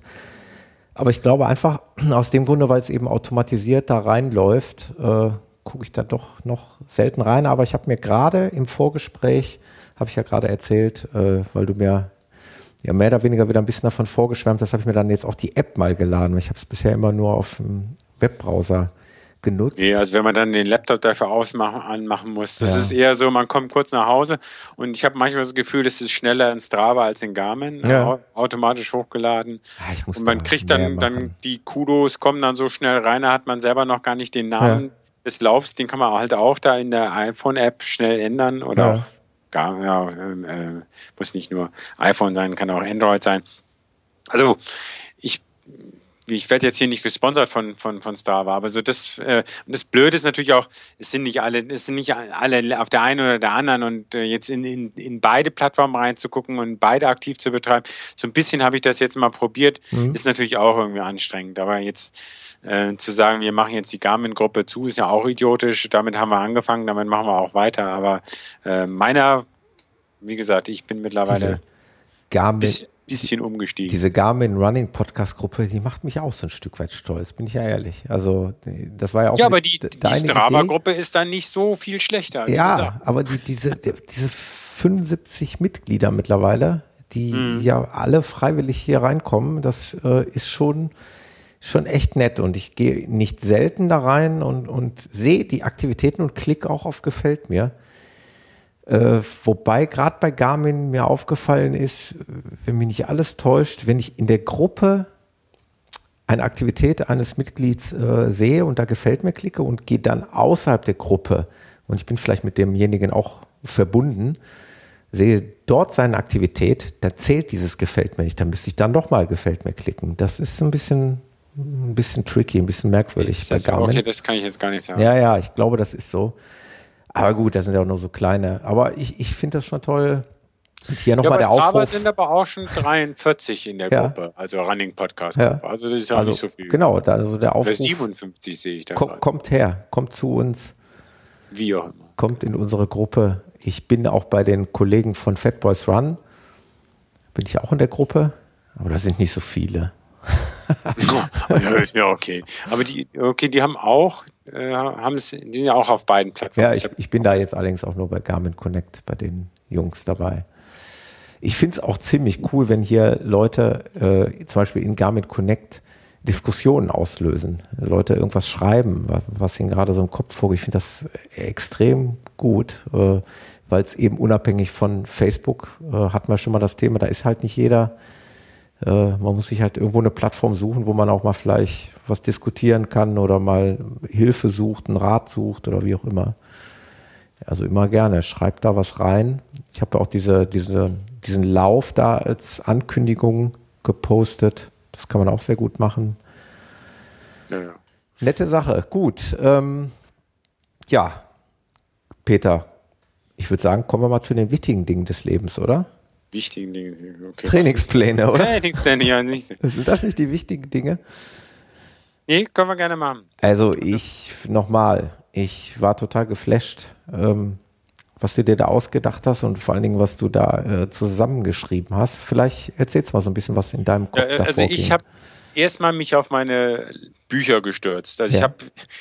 aber ich glaube einfach aus dem Grunde, weil es eben automatisiert da reinläuft, äh, gucke ich da doch noch selten rein. Aber ich habe mir gerade im Vorgespräch, habe ich ja gerade erzählt, äh, weil du mir ja mehr oder weniger wieder ein bisschen davon vorgeschwärmt hast, habe ich mir dann jetzt auch die App mal geladen. Ich habe es bisher immer nur auf dem Webbrowser genutzt. Nee, also wenn man dann den Laptop dafür ausmachen, anmachen muss. Das ja. ist eher so, man kommt kurz nach Hause und ich habe manchmal das Gefühl, das ist schneller in Strava als in Garmin, ja. automatisch hochgeladen. Ja, und man kriegt dann, dann die Kudos, kommen dann so schnell rein, da hat man selber noch gar nicht den Namen des Laufs, den kann man halt auch da in der iPhone-App schnell ändern oder auch gar, ja, äh, muss nicht nur iPhone sein, kann auch Android sein. Also ich ich werde jetzt hier nicht gesponsert von, von, von Strava, aber so das, äh, und das Blöde ist natürlich auch, es sind nicht alle, es sind nicht alle auf der einen oder der anderen und äh, jetzt in, in, in beide Plattformen reinzugucken und beide aktiv zu betreiben. So ein bisschen habe ich das jetzt mal probiert, mhm. ist natürlich auch irgendwie anstrengend, aber jetzt äh, zu sagen, wir machen jetzt die Garmin-Gruppe zu, ist ja auch idiotisch. Damit haben wir angefangen, damit machen wir auch weiter. Aber äh, meiner, wie gesagt, ich bin mittlerweile Garmin, bisschen umgestiegen. Diese Garmin Running Podcast Gruppe, die macht mich auch so ein Stück weit stolz, bin ich ja ehrlich. Also, das war ja auch. Ja, aber die, die Strava-Gruppe ist dann nicht so viel schlechter. Ja, aber die, diese, diese 75 Mitglieder mittlerweile, die hm. ja alle freiwillig hier reinkommen, das äh, ist schon, schon echt nett. Und ich gehe nicht selten da rein und, und sehe die Aktivitäten und klicke auch auf Gefällt mir. Äh, wobei gerade bei Garmin mir aufgefallen ist, wenn mich nicht alles täuscht, wenn ich in der Gruppe eine Aktivität eines Mitglieds äh, sehe und da gefällt mir klicke und gehe dann außerhalb der Gruppe und ich bin vielleicht mit demjenigen auch verbunden, sehe dort seine Aktivität, da zählt dieses gefällt mir nicht, da müsste ich dann doch mal gefällt mir klicken. Das ist ein bisschen ein bisschen tricky, ein bisschen merkwürdig das bei Garmin. Okay, das kann ich jetzt gar nicht sagen. Ja, ja, ich glaube, das ist so. Aber gut, das sind ja auch nur so kleine. Aber ich, ich finde das schon toll. Und hier nochmal ja, der Aufruf. sind aber auch schon 43 in der ja. Gruppe, also Running Podcast. Ja. Also das ist ja also, nicht so viel. Genau, also der Aufruf. Oder 57 sehe ich da. Komm, kommt her, kommt zu uns. Wie auch immer. Kommt in unsere Gruppe. Ich bin auch bei den Kollegen von Fat Boys Run. Bin ich auch in der Gruppe, aber da sind nicht so viele. ja, okay. Aber die, okay, die haben auch, äh, haben es, die sind ja auch auf beiden Plattformen. Ja, ich, ich bin da jetzt allerdings auch nur bei Garmin Connect, bei den Jungs dabei. Ich finde es auch ziemlich cool, wenn hier Leute äh, zum Beispiel in Garmin Connect Diskussionen auslösen, Leute irgendwas schreiben, was ihnen gerade so im Kopf vorgeht. Ich finde das extrem gut, äh, weil es eben unabhängig von Facebook äh, hat man schon mal das Thema, da ist halt nicht jeder. Äh, man muss sich halt irgendwo eine Plattform suchen, wo man auch mal vielleicht was diskutieren kann oder mal Hilfe sucht, einen Rat sucht oder wie auch immer. Also immer gerne, schreibt da was rein. Ich habe auch diese, diese, diesen Lauf da als Ankündigung gepostet. Das kann man auch sehr gut machen. Ja, ja. Nette Sache. Gut. Ähm, ja, Peter, ich würde sagen, kommen wir mal zu den wichtigen Dingen des Lebens, oder? Wichtigen Dinge. Okay. Trainingspläne, oder? Trainingspläne, ja nicht. Sind das nicht die wichtigen Dinge? Nee, können wir gerne machen. Also ich nochmal, ich war total geflasht, ähm, was du dir da ausgedacht hast und vor allen Dingen, was du da äh, zusammengeschrieben hast. Vielleicht erzählst du mal so ein bisschen, was in deinem Kopf ja, davor Also ich habe erstmal mich auf meine Bücher gestürzt. Also ja. ich habe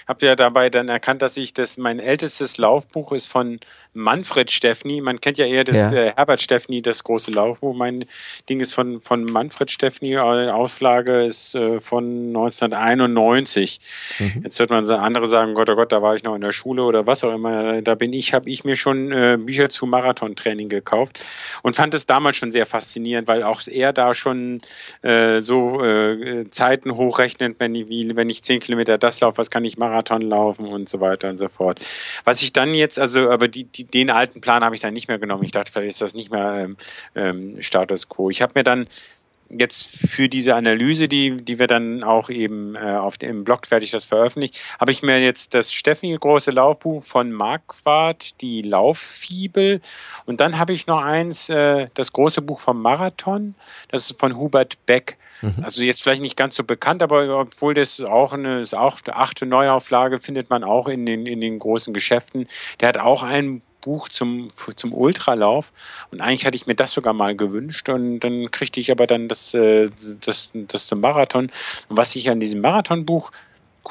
hab ja dabei dann erkannt, dass ich das, mein ältestes Laufbuch ist von Manfred Steffni. Man kennt ja eher das ja. Äh, Herbert Steffni, das große Laufbuch. Mein Ding ist von, von Manfred Steffni. Auflage ist äh, von 1991. Mhm. Jetzt wird man andere sagen, Gott, oh Gott, da war ich noch in der Schule oder was auch immer. Da bin ich, habe ich mir schon äh, Bücher zu Marathontraining gekauft und fand es damals schon sehr faszinierend, weil auch er da schon äh, so äh, Zeiten hochrechnet, wenn ich, wie wenn ich zehn Kilometer das laufe, was kann ich Marathon laufen und so weiter und so fort. Was ich dann jetzt, also, aber die, die, den alten Plan habe ich dann nicht mehr genommen. Ich dachte, vielleicht ist das nicht mehr ähm, ähm, Status quo. Ich habe mir dann jetzt für diese Analyse, die, die wir dann auch eben äh, auf dem Blog fertig das veröffentlicht, habe ich mir jetzt das Steffi große Laufbuch von Marquardt, die Lauffibel, und dann habe ich noch eins, äh, das große Buch vom Marathon, das ist von Hubert Beck. Mhm. Also jetzt vielleicht nicht ganz so bekannt, aber obwohl das auch eine, ist auch eine achte Neuauflage findet man auch in den, in den großen Geschäften. Der hat auch ein Buch zum, zum Ultralauf und eigentlich hatte ich mir das sogar mal gewünscht und dann kriegte ich aber dann das, äh, das, das zum Marathon. Und was ich an diesem Marathonbuch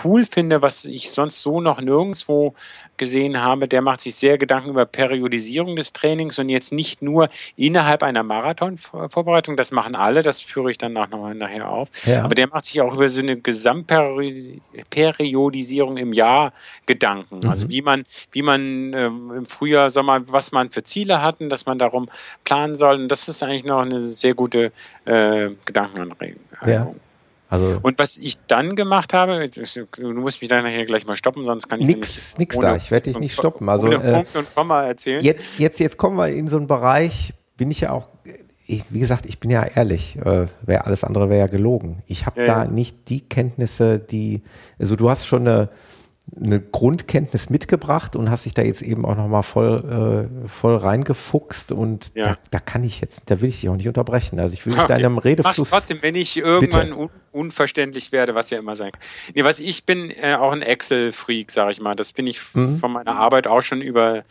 cool finde, was ich sonst so noch nirgendwo gesehen habe, der macht sich sehr Gedanken über Periodisierung des Trainings und jetzt nicht nur innerhalb einer Marathonvorbereitung, das machen alle, das führe ich dann nach, nachher auf, ja. aber der macht sich auch über so eine Gesamtperiodisierung im Jahr Gedanken. Mhm. Also wie man, wie man äh, im Frühjahr, Sommer, was man für Ziele hatten, dass man darum planen soll. Und das ist eigentlich noch eine sehr gute äh, Gedankenanregung. Ja. Also und was ich dann gemacht habe, du musst mich dann nachher gleich mal stoppen, sonst kann ich nix, nix da. Ich werde dich nicht stoppen. Also äh. Jetzt, jetzt, jetzt kommen wir in so einen Bereich. Bin ich ja auch, ich, wie gesagt, ich bin ja ehrlich. Äh, wär, alles andere wäre ja gelogen. Ich habe ja, da ja. nicht die Kenntnisse, die. Also du hast schon eine eine Grundkenntnis mitgebracht und hast dich da jetzt eben auch nochmal voll, äh, voll reingefuchst und ja. da, da kann ich jetzt, da will ich dich auch nicht unterbrechen. Also ich will dich okay. da in einem Redefluss. Mach's trotzdem, wenn ich irgendwann un unverständlich werde, was ja immer sein kann. Nee, was ich bin äh, auch ein Excel-Freak, sag ich mal. Das bin ich mhm. von meiner Arbeit auch schon über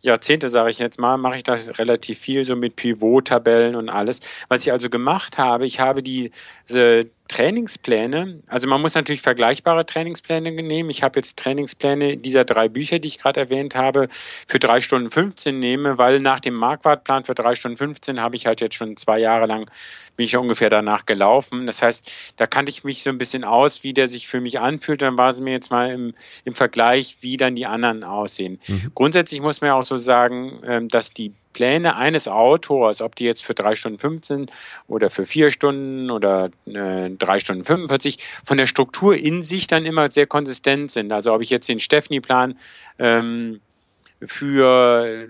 Jahrzehnte, sage ich jetzt mal, mache ich da relativ viel so mit Pivot-Tabellen und alles. Was ich also gemacht habe, ich habe diese Trainingspläne, also man muss natürlich vergleichbare Trainingspläne nehmen. Ich habe jetzt Trainingspläne dieser drei Bücher, die ich gerade erwähnt habe, für drei Stunden 15 nehme, weil nach dem Marquardt-Plan für drei Stunden 15 habe ich halt jetzt schon zwei Jahre lang bin ich ungefähr danach gelaufen. Das heißt, da kannte ich mich so ein bisschen aus, wie der sich für mich anfühlt. Dann war es mir jetzt mal im, im Vergleich, wie dann die anderen aussehen. Mhm. Grundsätzlich muss man ja auch so sagen, ähm, dass die Pläne eines Autors, ob die jetzt für drei Stunden 15 oder für vier Stunden oder äh, drei Stunden 45, von der Struktur in sich dann immer sehr konsistent sind. Also ob ich jetzt den Steffni-Plan ähm, für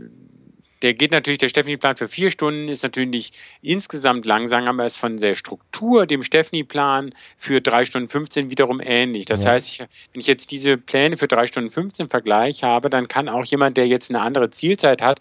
der geht natürlich, der Stephanie-Plan für vier Stunden ist natürlich insgesamt langsam, aber ist von der Struktur dem Stephanie-Plan für drei Stunden 15 wiederum ähnlich. Das ja. heißt, ich, wenn ich jetzt diese Pläne für drei Stunden 15 Vergleich habe, dann kann auch jemand, der jetzt eine andere Zielzeit hat,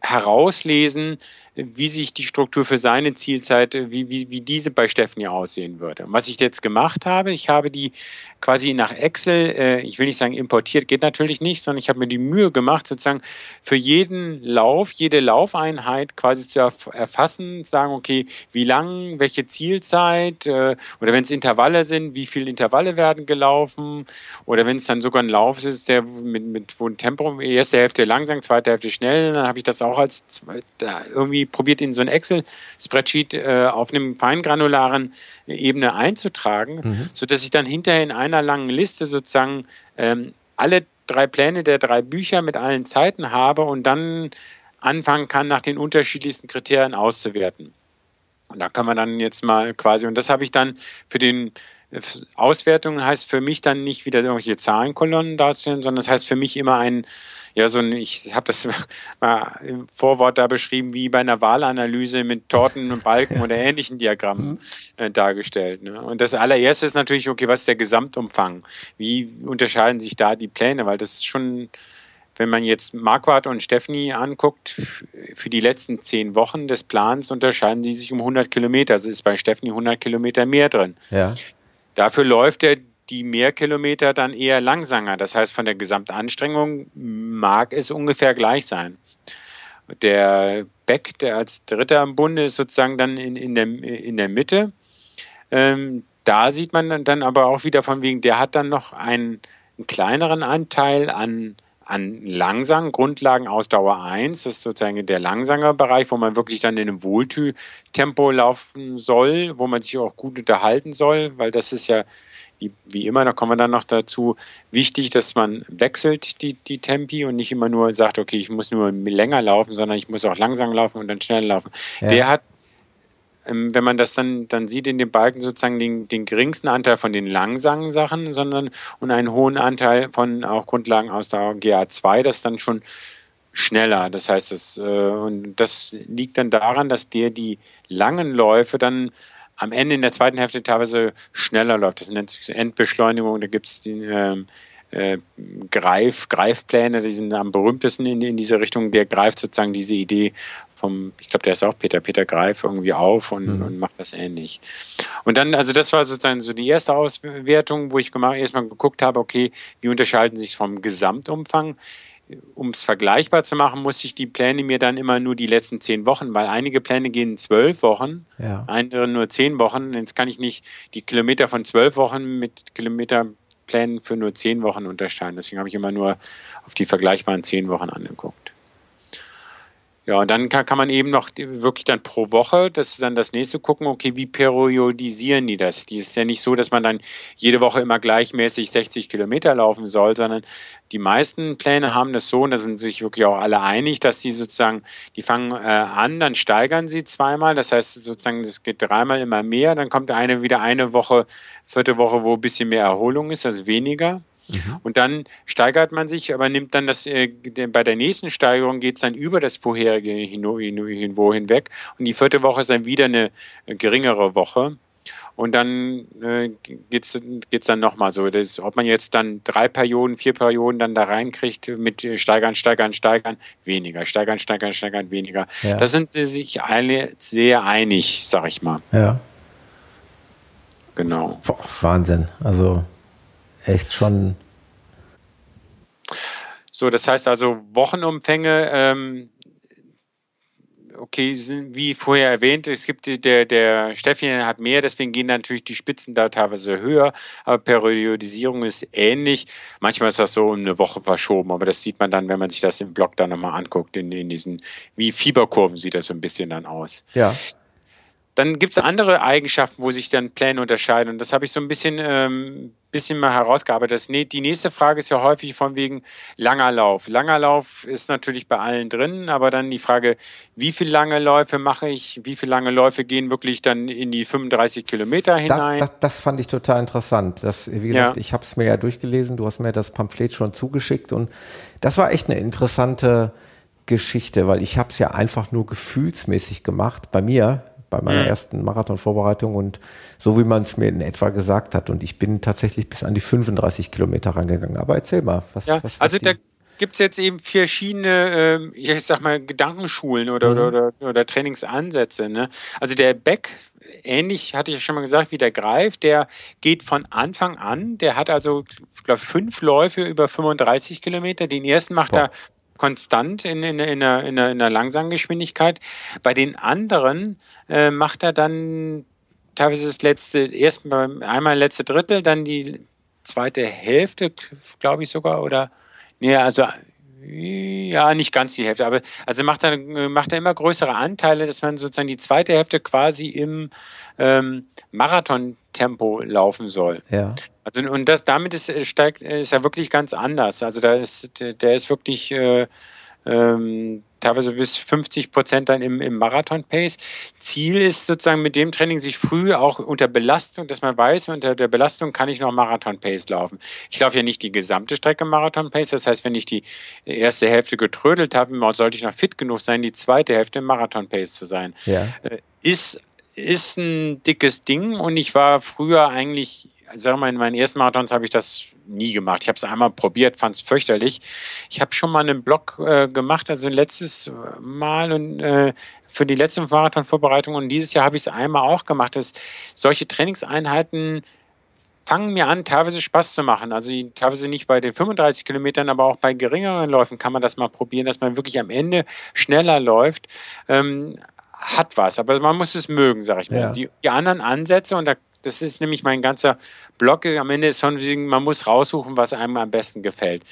herauslesen, wie sich die Struktur für seine Zielzeit, wie, wie, wie diese bei Stephanie aussehen würde. Und was ich jetzt gemacht habe, ich habe die quasi nach Excel, äh, ich will nicht sagen importiert, geht natürlich nicht, sondern ich habe mir die Mühe gemacht, sozusagen für jeden Lauf, jede Laufeinheit quasi zu erfassen, sagen, okay, wie lang, welche Zielzeit, äh, oder wenn es Intervalle sind, wie viele Intervalle werden gelaufen, oder wenn es dann sogar ein Lauf ist, der mit, mit wo ein Tempo, erste Hälfte langsam, zweite Hälfte schnell, dann habe ich das auch als irgendwie probiert, in so ein Excel-Spreadsheet äh, auf einem feingranularen Ebene einzutragen, mhm. sodass ich dann hinterher in einer langen Liste sozusagen ähm, alle drei Pläne der drei Bücher mit allen Zeiten habe und dann anfangen kann, nach den unterschiedlichsten Kriterien auszuwerten. Und da kann man dann jetzt mal quasi, und das habe ich dann für den äh, Auswertung heißt für mich dann nicht wieder irgendwelche Zahlenkolonnen darstellen, sondern das heißt für mich immer ein ja, so ein, ich habe das mal im Vorwort da beschrieben, wie bei einer Wahlanalyse mit Torten und Balken oder ähnlichen Diagrammen mhm. äh, dargestellt. Ne? Und das allererste ist natürlich, okay, was ist der Gesamtumfang? Wie unterscheiden sich da die Pläne? Weil das ist schon, wenn man jetzt Marquardt und Stephanie anguckt, für die letzten zehn Wochen des Plans unterscheiden sie sich um 100 Kilometer. Also ist bei Stephanie 100 Kilometer mehr drin. Ja. Dafür läuft er die Mehrkilometer dann eher langsamer. Das heißt, von der Gesamtanstrengung mag es ungefähr gleich sein. Der Beck, der als Dritter am Bunde ist, sozusagen dann in, in, der, in der Mitte. Ähm, da sieht man dann aber auch wieder von wegen, der hat dann noch einen, einen kleineren Anteil an, an langsam, Grundlagenausdauer 1, das ist sozusagen der langsame Bereich, wo man wirklich dann in einem Wohltempo laufen soll, wo man sich auch gut unterhalten soll, weil das ist ja wie, wie immer, da kommen wir dann noch dazu, wichtig, dass man wechselt die, die Tempi und nicht immer nur sagt, okay, ich muss nur länger laufen, sondern ich muss auch langsam laufen und dann schnell laufen. Ja. Der hat, ähm, wenn man das dann, dann sieht in den Balken sozusagen den, den geringsten Anteil von den langsamen Sachen, sondern und einen hohen Anteil von auch Grundlagen aus der GA2, das dann schon schneller. Das heißt, das, äh, und das liegt dann daran, dass der die langen Läufe dann am Ende in der zweiten Hälfte teilweise schneller läuft. Das nennt sich Endbeschleunigung. Da gibt es die ähm, äh, Greif, Greifpläne, die sind am berühmtesten in, in diese Richtung. Der greift sozusagen diese Idee vom, ich glaube, der ist auch Peter, Peter Greif irgendwie auf und, mhm. und, macht das ähnlich. Und dann, also das war sozusagen so die erste Auswertung, wo ich erstmal geguckt habe, okay, wie unterscheiden sich vom Gesamtumfang? Um es vergleichbar zu machen, muss ich die Pläne mir dann immer nur die letzten zehn Wochen, weil einige Pläne gehen zwölf Wochen, ja. andere nur zehn Wochen. Jetzt kann ich nicht die Kilometer von zwölf Wochen mit Kilometerplänen für nur zehn Wochen unterscheiden. Deswegen habe ich immer nur auf die vergleichbaren zehn Wochen angeguckt. Ja, und dann kann, kann man eben noch wirklich dann pro Woche, das ist dann das nächste gucken, okay, wie periodisieren die das? Die ist ja nicht so, dass man dann jede Woche immer gleichmäßig 60 Kilometer laufen soll, sondern die meisten Pläne haben das so, und da sind sich wirklich auch alle einig, dass die sozusagen, die fangen äh, an, dann steigern sie zweimal, das heißt sozusagen, das geht dreimal immer mehr, dann kommt eine wieder eine Woche, vierte Woche, wo ein bisschen mehr Erholung ist, also weniger. Mhm. Und dann steigert man sich, aber nimmt dann das, äh, bei der nächsten Steigerung geht es dann über das vorherige Niveau hinweg. Und die vierte Woche ist dann wieder eine äh, geringere Woche. Und dann äh, geht es dann nochmal so. Das, ob man jetzt dann drei Perioden, vier Perioden dann da reinkriegt mit äh, steigern, steigern, steigern, weniger, steigern, steigern, steigern, weniger. Ja. Da sind sie sich alle sehr einig, sag ich mal. Ja. Genau. Wahnsinn. Also echt schon. So, das heißt also Wochenumfänge, ähm, okay, sind, wie vorher erwähnt, es gibt der, der Steffi hat mehr, deswegen gehen natürlich die Spitzen da teilweise höher, aber Periodisierung ist ähnlich. Manchmal ist das so um eine Woche verschoben, aber das sieht man dann, wenn man sich das im Blog dann nochmal anguckt, in, in diesen, wie Fieberkurven sieht das so ein bisschen dann aus. Ja. Dann gibt es andere Eigenschaften, wo sich dann Pläne unterscheiden. Und das habe ich so ein bisschen, ähm, bisschen mal herausgearbeitet. die nächste Frage ist ja häufig von wegen langer Lauf. Langer Lauf ist natürlich bei allen drin, aber dann die Frage, wie viele lange Läufe mache ich? Wie viele lange Läufe gehen wirklich dann in die 35 Kilometer hinein? Das, das, das fand ich total interessant. Das, wie gesagt, ja. ich habe es mir ja durchgelesen. Du hast mir das Pamphlet schon zugeschickt und das war echt eine interessante Geschichte, weil ich habe es ja einfach nur gefühlsmäßig gemacht bei mir, bei meiner mhm. ersten Marathonvorbereitung und so wie man es mir in etwa gesagt hat. Und ich bin tatsächlich bis an die 35 Kilometer rangegangen. Aber erzähl mal, was, ja, was Also da gibt es jetzt eben verschiedene, äh, ich sag mal, Gedankenschulen oder, mhm. oder, oder, oder, Trainingsansätze. Ne? Also der Beck, ähnlich hatte ich ja schon mal gesagt, wie der Greif, der geht von Anfang an, der hat also, ich glaube, fünf Läufe über 35 Kilometer. Den ersten macht Boah. er konstant in, in, in, einer, in, einer, in einer langsamen Geschwindigkeit. Bei den anderen äh, macht er dann teilweise das letzte, erst einmal letzte Drittel, dann die zweite Hälfte, glaube ich sogar, oder nee, also ja, nicht ganz die Hälfte, aber also macht er, macht er immer größere Anteile, dass man sozusagen die zweite Hälfte quasi im ähm, Marathon-Tempo laufen soll. Ja. Also und das damit ist steigt ist er wirklich ganz anders. Also da ist der ist wirklich äh, ähm, teilweise bis 50 Prozent dann im, im Marathon-Pace. Ziel ist sozusagen mit dem Training sich früh auch unter Belastung, dass man weiß, unter der Belastung kann ich noch Marathon-Pace laufen. Ich laufe ja nicht die gesamte Strecke Marathon-Pace, das heißt, wenn ich die erste Hälfte getrödelt habe, sollte ich noch fit genug sein, die zweite Hälfte im Marathon-Pace zu sein. Ja. Äh, ist, ist ein dickes Ding und ich war früher eigentlich sag mal, in meinen ersten Marathons habe ich das nie gemacht. Ich habe es einmal probiert, fand es fürchterlich. Ich habe schon mal einen Blog äh, gemacht, also letztes Mal und äh, für die letzte Marathonvorbereitung und dieses Jahr habe ich es einmal auch gemacht. Dass solche Trainingseinheiten fangen mir an, teilweise Spaß zu machen. Also teilweise nicht bei den 35 Kilometern, aber auch bei geringeren Läufen kann man das mal probieren, dass man wirklich am Ende schneller läuft. Ähm, hat was, aber man muss es mögen, sag ich mal. Ja. Die, die, anderen Ansätze, und da das ist nämlich mein ganzer Blog. Am Ende ist schon, man muss raussuchen, was einem am besten gefällt.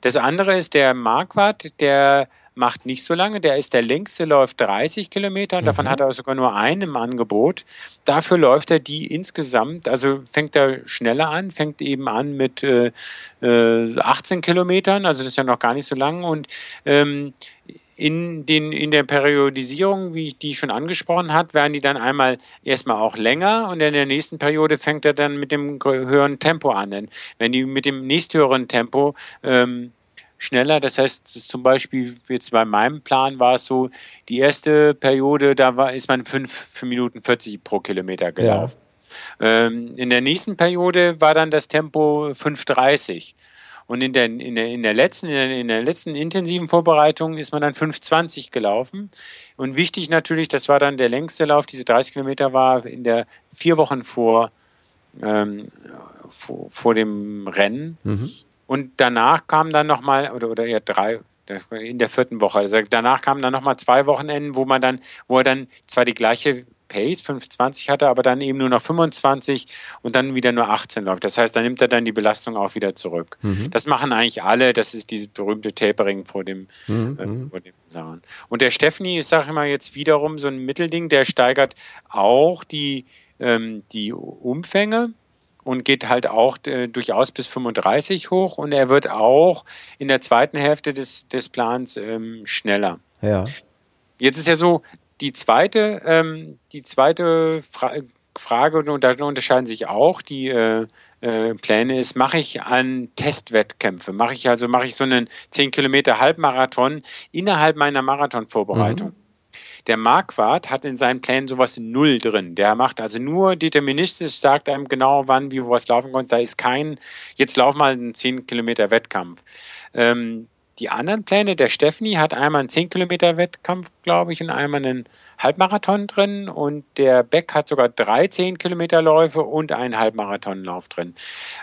Das andere ist der Marquardt, der macht nicht so lange. Der ist der längste, läuft 30 Kilometer. Mhm. Davon hat er sogar nur einen im Angebot. Dafür läuft er die insgesamt, also fängt er schneller an, fängt eben an mit äh, 18 äh, Kilometern, also das ist ja noch gar nicht so lang. Und ähm, in, den, in der Periodisierung, wie ich die schon angesprochen hat, werden die dann einmal erstmal auch länger und in der nächsten Periode fängt er dann mit dem höheren Tempo an. wenn die mit dem nächsthöheren Tempo ähm, schneller, das heißt zum Beispiel jetzt bei meinem Plan war es so, die erste Periode, da war, ist man 5 Minuten 40 pro Kilometer gelaufen. Ja. Ähm, in der nächsten Periode war dann das Tempo 5,30. Und in der, in der, in der, letzten, in der, in der letzten intensiven Vorbereitung ist man dann 5,20 gelaufen. Und wichtig natürlich, das war dann der längste Lauf, diese 30 Kilometer war in der vier Wochen vor, ähm, vor, vor, dem Rennen. Mhm. Und danach kam dann nochmal, oder, oder eher drei, in der vierten Woche. Also danach kamen dann nochmal zwei Wochenenden, wo man dann, wo er dann zwar die gleiche Pace, 520 hatte, aber dann eben nur noch 25 und dann wieder nur 18 läuft. Das heißt, dann nimmt er dann die Belastung auch wieder zurück. Mhm. Das machen eigentlich alle. Das ist dieses berühmte Tapering vor dem, mhm. äh, mhm. vor dem Sachen. Und der Stefanie, ich sage immer jetzt wiederum so ein Mittelding, der steigert auch die, ähm, die Umfänge und geht halt auch äh, durchaus bis 35 hoch und er wird auch in der zweiten Hälfte des, des Plans ähm, schneller. Ja. Jetzt ist ja so, die zweite, ähm, die zweite Fra Frage, und da unterscheiden sich auch die äh, äh, Pläne, ist, mache ich an Testwettkämpfe? Mache ich also, mache ich so einen 10 Kilometer Halbmarathon innerhalb meiner Marathonvorbereitung? Mhm. Der Marquardt hat in seinen Plänen sowas null drin. Der macht also nur deterministisch, sagt einem genau, wann, wie, wo was laufen kommt. Da ist kein, jetzt lauf mal einen 10 Kilometer Wettkampf. Ähm, die anderen Pläne, der Stefanie hat einmal einen 10 Kilometer Wettkampf, glaube ich, und einmal einen Halbmarathon drin und der Beck hat sogar drei 10 Kilometer Läufe und einen Halbmarathonlauf drin.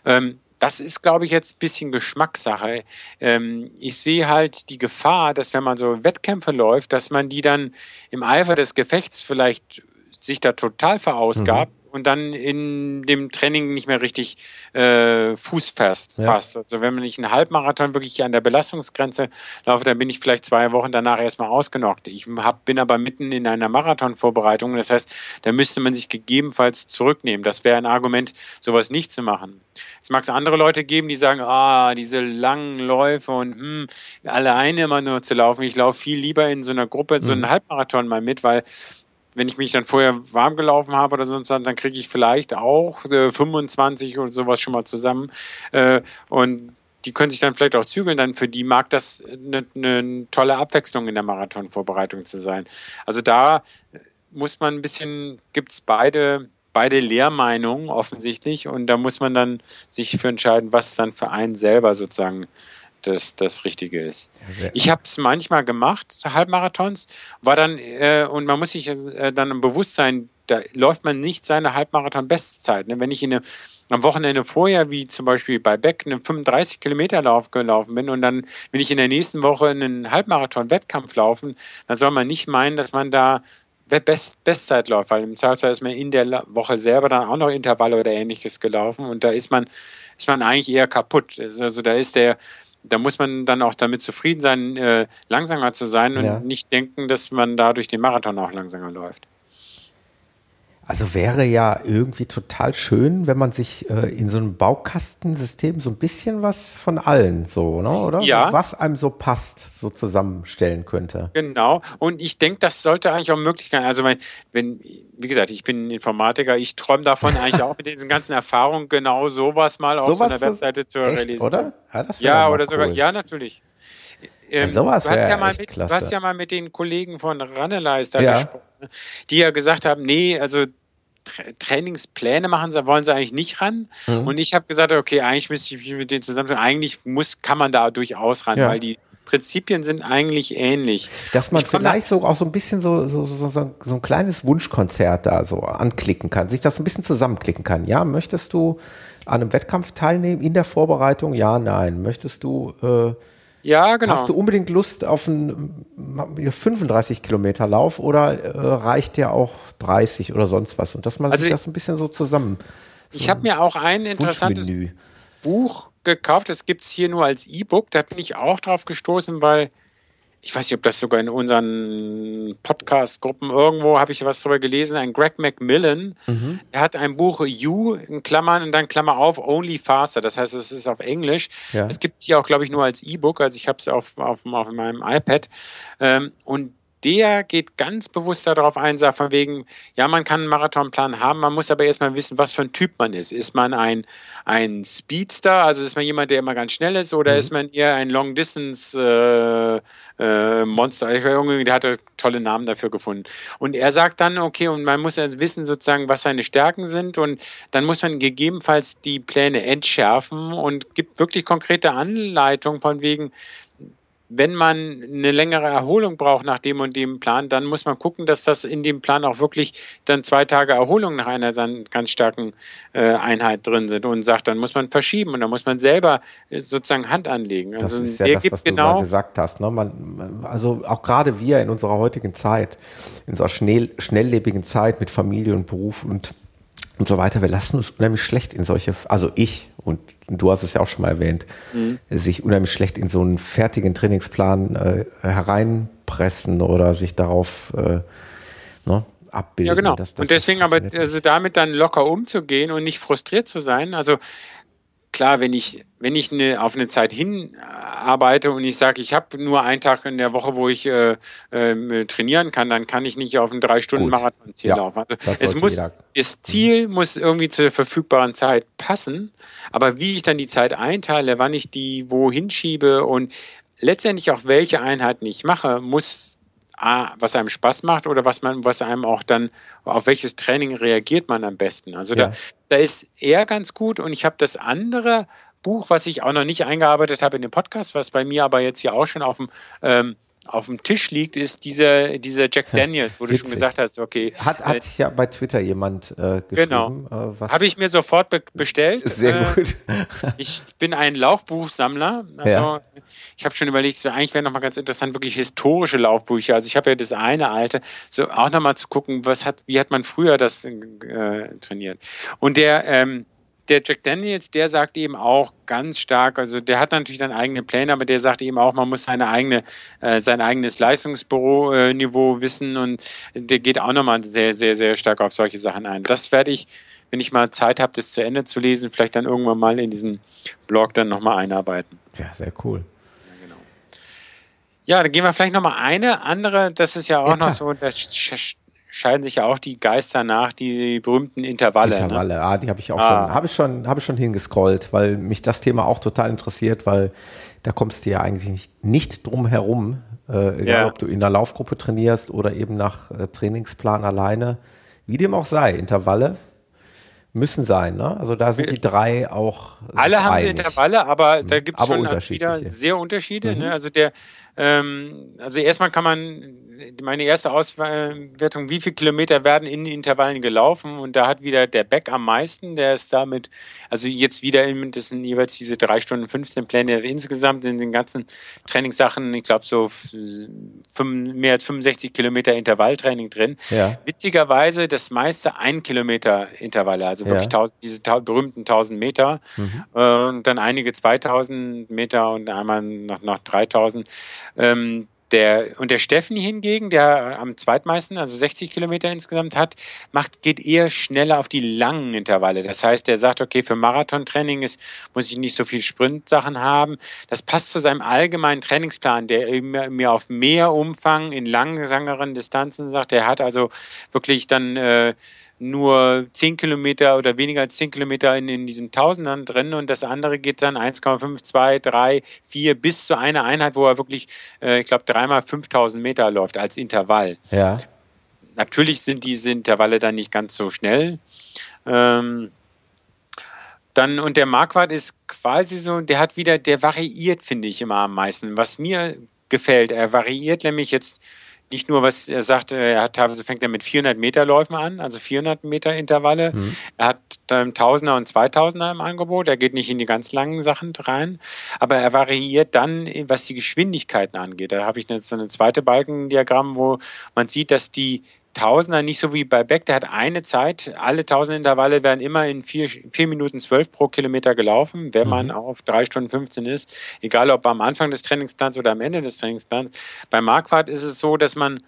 Ähm, das ist, glaube ich, jetzt ein bisschen Geschmackssache. Ähm, ich sehe halt die Gefahr, dass wenn man so Wettkämpfe läuft, dass man die dann im Eifer des Gefechts vielleicht sich da total verausgabt mhm und dann in dem Training nicht mehr richtig äh, Fuß fasst. Ja. Also wenn man nicht einen Halbmarathon wirklich an der Belastungsgrenze laufe, dann bin ich vielleicht zwei Wochen danach erstmal ausgenockt. Ich hab, bin aber mitten in einer Marathonvorbereitung. Das heißt, da müsste man sich gegebenenfalls zurücknehmen. Das wäre ein Argument, sowas nicht zu machen. Es mag es andere Leute geben, die sagen, ah, diese langen Läufe und hm, alleine immer nur zu laufen. Ich laufe viel lieber in so einer Gruppe, so einen mhm. Halbmarathon mal mit, weil wenn ich mich dann vorher warm gelaufen habe oder sonst, dann kriege ich vielleicht auch äh, 25 oder sowas schon mal zusammen. Äh, und die können sich dann vielleicht auch zügeln, dann für die mag das eine, eine tolle Abwechslung in der Marathonvorbereitung zu sein. Also da muss man ein bisschen, gibt es beide, beide Lehrmeinungen offensichtlich und da muss man dann sich für entscheiden, was dann für einen selber sozusagen das, das Richtige ist. Ja, ich habe es manchmal gemacht, Halbmarathons, war dann, äh, und man muss sich äh, dann im Bewusstsein, da läuft man nicht seine Halbmarathon-Bestzeit. Ne? Wenn ich in eine, am Wochenende vorher, wie zum Beispiel bei Beck, einen 35 Kilometer Lauf gelaufen bin und dann will ich in der nächsten Woche einen Halbmarathon-Wettkampf laufen, dann soll man nicht meinen, dass man da Best, Bestzeit läuft, weil im Zweifelsfall ist man in der Woche selber dann auch noch Intervalle oder ähnliches gelaufen und da ist man, ist man eigentlich eher kaputt. Also da ist der, da muss man dann auch damit zufrieden sein, äh, langsamer zu sein und ja. nicht denken, dass man dadurch den Marathon auch langsamer läuft. Also wäre ja irgendwie total schön, wenn man sich äh, in so einem Baukastensystem so ein bisschen was von allen so, ne, oder? Ja. Was einem so passt, so zusammenstellen könnte. Genau. Und ich denke, das sollte eigentlich auch möglich sein. Also wenn, wenn, wie gesagt, ich bin Informatiker, ich träume davon eigentlich auch mit diesen ganzen Erfahrungen genau sowas mal auf so einer Webseite zu echt, realisieren. Oder? Ja, ja oder cool. sogar, ja, natürlich. Ähm, ja, sowas du, hast ja mal mit, du hast ja mal mit den Kollegen von Ranelais da ja. gesprochen, ne, die ja gesagt haben, nee, also Trainingspläne machen sie, wollen sie eigentlich nicht ran. Mhm. Und ich habe gesagt, okay, eigentlich müsste ich mich mit denen zusammen, eigentlich muss, kann man da durchaus ran, ja. weil die Prinzipien sind eigentlich ähnlich. Dass man vielleicht so auch so ein bisschen so, so, so, so, ein kleines Wunschkonzert da so anklicken kann, sich das ein bisschen zusammenklicken kann. Ja, möchtest du an einem Wettkampf teilnehmen in der Vorbereitung? Ja, nein. Möchtest du äh, ja, genau. Hast du unbedingt Lust auf einen 35 Kilometer Lauf oder äh, reicht dir auch 30 oder sonst was? Und dass man also sich das ein bisschen so zusammen. So ich habe mir auch ein interessantes Buch gekauft. Das gibt es hier nur als E-Book. Da bin ich auch drauf gestoßen, weil ich weiß nicht, ob das sogar in unseren Podcast-Gruppen irgendwo habe ich was darüber gelesen, ein Greg McMillan, mhm. er hat ein Buch You in Klammern und dann Klammer auf Only Faster, das heißt, es ist auf Englisch. Ja. Es gibt es hier auch, glaube ich, nur als E-Book, also ich habe es auf, auf, auf meinem iPad ähm, und der geht ganz bewusst darauf ein, sagt von wegen, ja, man kann einen Marathonplan haben, man muss aber erstmal wissen, was für ein Typ man ist. Ist man ein, ein Speedster, also ist man jemand, der immer ganz schnell ist, oder mhm. ist man eher ein Long-Distance äh, äh, Monster? Der hatte tolle Namen dafür gefunden. Und er sagt dann, okay, und man muss dann wissen sozusagen, was seine Stärken sind und dann muss man gegebenenfalls die Pläne entschärfen und gibt wirklich konkrete Anleitungen von wegen, wenn man eine längere Erholung braucht nach dem und dem Plan, dann muss man gucken, dass das in dem Plan auch wirklich dann zwei Tage Erholung nach einer dann ganz starken äh, Einheit drin sind und sagt, dann muss man verschieben und dann muss man selber äh, sozusagen Hand anlegen. Das also ist ja das, was genau du mal gesagt hast. Ne? Man, also auch gerade wir in unserer heutigen Zeit, in unserer schnell, schnelllebigen Zeit mit Familie und Beruf und und so weiter. Wir lassen uns unheimlich schlecht in solche, also ich und du hast es ja auch schon mal erwähnt, mhm. sich unheimlich schlecht in so einen fertigen Trainingsplan äh, hereinpressen oder sich darauf äh, ne, abbilden. Ja, genau. Und deswegen aber also damit dann locker umzugehen und nicht frustriert zu sein. Also klar, wenn ich, wenn ich eine, auf eine Zeit hinarbeite und ich sage, ich habe nur einen Tag in der Woche, wo ich äh, äh, trainieren kann, dann kann ich nicht auf ein drei Stunden Marathonziel ja, laufen. Also es muss, das Ziel mhm. muss irgendwie zur verfügbaren Zeit passen, aber wie ich dann die Zeit einteile, wann ich die wohin schiebe und letztendlich auch welche Einheiten ich mache, muss was einem Spaß macht oder was man, was einem auch dann, auf welches Training reagiert man am besten. Also ja. da, da ist er ganz gut und ich habe das andere Buch, was ich auch noch nicht eingearbeitet habe in den Podcast, was bei mir aber jetzt hier auch schon auf dem ähm, auf dem Tisch liegt, ist dieser, dieser Jack Daniels, wo du schon gesagt hast, okay. Hat, hat äh, ja bei Twitter jemand äh, geschrieben. Genau. Äh, Habe ich mir sofort be bestellt. Sehr äh, gut. ich bin ein Laufbuchsammler. Also ja. ich habe schon überlegt, so eigentlich wäre nochmal ganz interessant, wirklich historische Laufbücher. Also ich habe ja das eine alte, so auch nochmal zu gucken, was hat, wie hat man früher das äh, trainiert. Und der, ähm, der Jack Daniels, der sagt eben auch ganz stark, also der hat natürlich dann eigene Pläne, aber der sagt eben auch, man muss seine eigene, äh, sein eigenes Leistungsbüro-Niveau äh, wissen und der geht auch nochmal sehr, sehr, sehr stark auf solche Sachen ein. Das werde ich, wenn ich mal Zeit habe, das zu Ende zu lesen, vielleicht dann irgendwann mal in diesen Blog dann nochmal einarbeiten. Ja, sehr cool. Ja, genau. Ja, dann gehen wir vielleicht nochmal eine andere, das ist ja auch ja, noch so, das scheiden sich ja auch die Geister nach, die berühmten Intervalle. Ne? Intervalle, ne? ah, die habe ich auch ah. schon, habe ich schon, habe ich schon hingescrollt, weil mich das Thema auch total interessiert, weil da kommst du ja eigentlich nicht, nicht drum herum, äh, egal ja. ob du in der Laufgruppe trainierst oder eben nach äh, Trainingsplan alleine. Wie dem auch sei, Intervalle müssen sein, ne? Also da sind die drei auch. Alle haben einig. Intervalle, aber da gibt es schon wieder sehr Unterschiede. Ne? Mhm. Ne? Also der, ähm, also erstmal kann man meine erste Auswertung, wie viele Kilometer werden in Intervallen gelaufen und da hat wieder der Beck am meisten, der ist damit, also jetzt wieder, in, das sind jeweils diese drei Stunden 15 Pläne insgesamt in den ganzen Trainingssachen, ich glaube so mehr als 65 Kilometer Intervalltraining drin. Ja. Witzigerweise das meiste ein Kilometer Intervalle, also wirklich ja. 1000, diese berühmten 1000 Meter mhm. äh, und dann einige 2000 Meter und einmal noch, noch 3000. Ähm, der, und der Steffen hingegen, der am zweitmeisten, also 60 Kilometer insgesamt hat, macht, geht eher schneller auf die langen Intervalle. Das heißt, er sagt, okay, für Marathontraining ist, muss ich nicht so viel Sprintsachen haben. Das passt zu seinem allgemeinen Trainingsplan, der mir auf mehr Umfang in langsameren Distanzen sagt. Er hat also wirklich dann äh, nur 10 Kilometer oder weniger als 10 Kilometer in, in diesen Tausendern drin und das andere geht dann 1,5, 2, 3, 4 bis zu einer Einheit, wo er wirklich, äh, ich glaube, dreimal 5000 Meter läuft als Intervall. Ja. Natürlich sind diese Intervalle dann nicht ganz so schnell. Ähm, dann, und der Marquardt ist quasi so, der hat wieder, der variiert, finde ich, immer am meisten. Was mir gefällt, er variiert nämlich jetzt nicht nur, was er sagt, er hat teilweise fängt er mit 400 Meter Läufen an, also 400 Meter Intervalle. Mhm. Er hat ähm, Tausender und Zweitausender im Angebot. Er geht nicht in die ganz langen Sachen rein, aber er variiert dann, was die Geschwindigkeiten angeht. Da habe ich jetzt so eine zweite Balkendiagramm, wo man sieht, dass die Tausender nicht so wie bei Beck, der hat eine Zeit, alle Tausenderintervalle werden immer in vier, Minuten zwölf pro Kilometer gelaufen, wenn mhm. man auf drei Stunden 15 ist, egal ob am Anfang des Trainingsplans oder am Ende des Trainingsplans. Bei Marquardt ist es so, dass man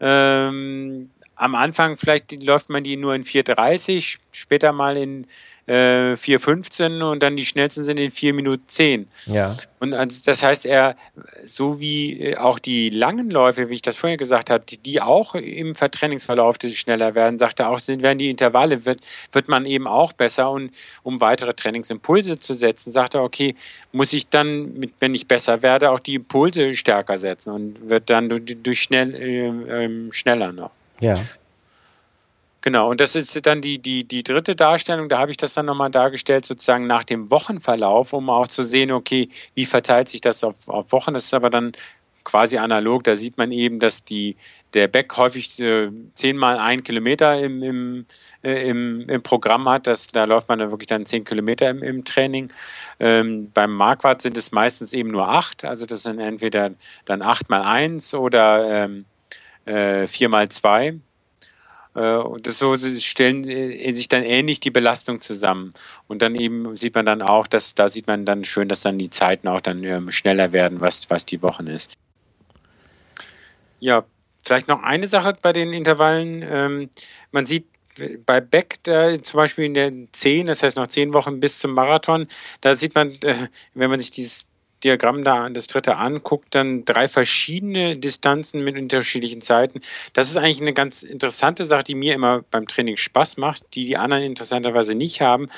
ähm, am Anfang vielleicht läuft man die nur in 4,30, später mal in äh, 4,15 und dann die schnellsten sind in 4 Minuten 10. Ja. Und also das heißt, er, so wie äh, auch die langen Läufe, wie ich das vorher gesagt habe, die, die auch im Vertrainingsverlauf schneller werden, sagt er auch, sind, werden die Intervalle, wird, wird man eben auch besser und um weitere Trainingsimpulse zu setzen, sagt er, okay, muss ich dann, mit, wenn ich besser werde, auch die Impulse stärker setzen und wird dann durch, durch schnell, äh, äh, schneller noch. Ja. Genau, und das ist dann die, die, die dritte Darstellung, da habe ich das dann nochmal dargestellt, sozusagen nach dem Wochenverlauf, um auch zu sehen, okay, wie verteilt sich das auf, auf Wochen. Das ist aber dann quasi analog, da sieht man eben, dass die, der Beck häufig äh, zehnmal ein Kilometer im, im, äh, im, im Programm hat. Das, da läuft man dann wirklich dann zehn Kilometer im, im Training. Ähm, beim Marquardt sind es meistens eben nur acht, also das sind entweder dann acht mal eins oder ähm, äh, vier mal zwei. Äh, und das so stellen äh, sich dann ähnlich die Belastung zusammen. Und dann eben sieht man dann auch, dass da sieht man dann schön, dass dann die Zeiten auch dann ähm, schneller werden, was, was die Wochen ist. Ja, vielleicht noch eine Sache bei den Intervallen. Ähm, man sieht bei Beck da zum Beispiel in den zehn, das heißt noch zehn Wochen bis zum Marathon, da sieht man, äh, wenn man sich dieses Diagramm da, das dritte anguckt, dann drei verschiedene Distanzen mit unterschiedlichen Zeiten. Das ist eigentlich eine ganz interessante Sache, die mir immer beim Training Spaß macht, die die anderen interessanterweise nicht haben.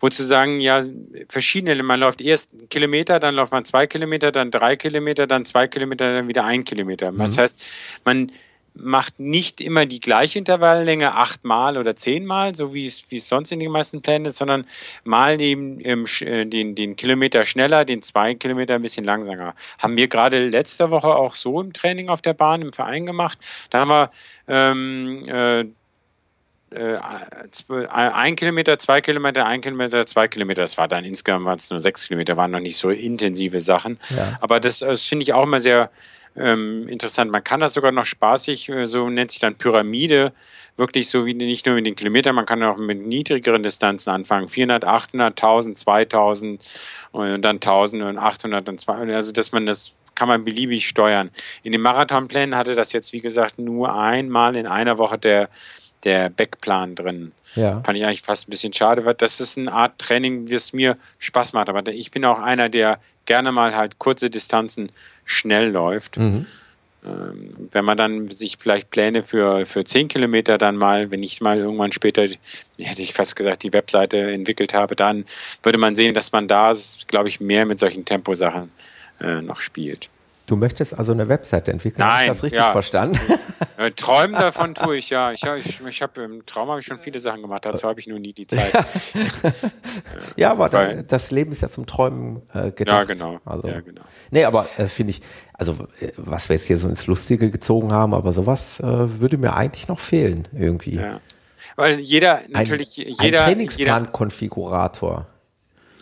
Wo zu sagen, ja, verschiedene, man läuft erst einen Kilometer, dann läuft man zwei Kilometer, dann drei Kilometer, dann zwei Kilometer, dann wieder ein Kilometer. Mhm. Das heißt, man macht nicht immer die gleiche Intervalllänge achtmal oder zehnmal, so wie es, wie es sonst in den meisten Plänen ist, sondern mal eben ähm, den, den Kilometer schneller, den zwei Kilometer ein bisschen langsamer. Haben wir gerade letzte Woche auch so im Training auf der Bahn im Verein gemacht. Da haben wir ähm, äh, äh, ein Kilometer, zwei Kilometer, ein Kilometer, zwei Kilometer. Das war dann insgesamt waren es nur sechs Kilometer, waren noch nicht so intensive Sachen. Ja. Aber das, das finde ich auch immer sehr ähm, interessant. Man kann das sogar noch spaßig, äh, so nennt sich dann Pyramide, wirklich so wie nicht nur mit den Kilometern, man kann auch mit niedrigeren Distanzen anfangen. 400, 800, 1000, 2000 und dann 1000 und 800 und 200. Also, dass man das kann man beliebig steuern. In den Marathonplänen hatte das jetzt, wie gesagt, nur einmal in einer Woche der, der Backplan drin. Ja. Fand ich eigentlich fast ein bisschen schade, weil das ist eine Art Training, das mir Spaß macht. Aber ich bin auch einer, der gerne mal halt kurze Distanzen schnell läuft. Mhm. ähm, wenn man dann sich vielleicht Pläne für, für 10 Kilometer dann mal, wenn ich mal irgendwann später, hätte ich fast gesagt, die Webseite entwickelt habe, dann würde man sehen, dass man da, glaube ich, mehr mit solchen Temposachen äh, noch spielt. Du möchtest also eine Webseite entwickeln? Nein, habe ich das richtig ja. verstanden? Äh, Träumen davon tue ich, ja. Ich, ich, ich habe im Traum habe ich schon viele Sachen gemacht, dazu habe ich nur nie die Zeit. ja, aber da, das Leben ist ja zum Träumen äh, gedacht. Ja, genau. Also, ja, genau. Nee, aber äh, finde ich, also äh, was wir jetzt hier so ins Lustige gezogen haben, aber sowas äh, würde mir eigentlich noch fehlen irgendwie. Ja. Weil jeder, natürlich, ein, jeder. Ein Trainingsplan-Konfigurator.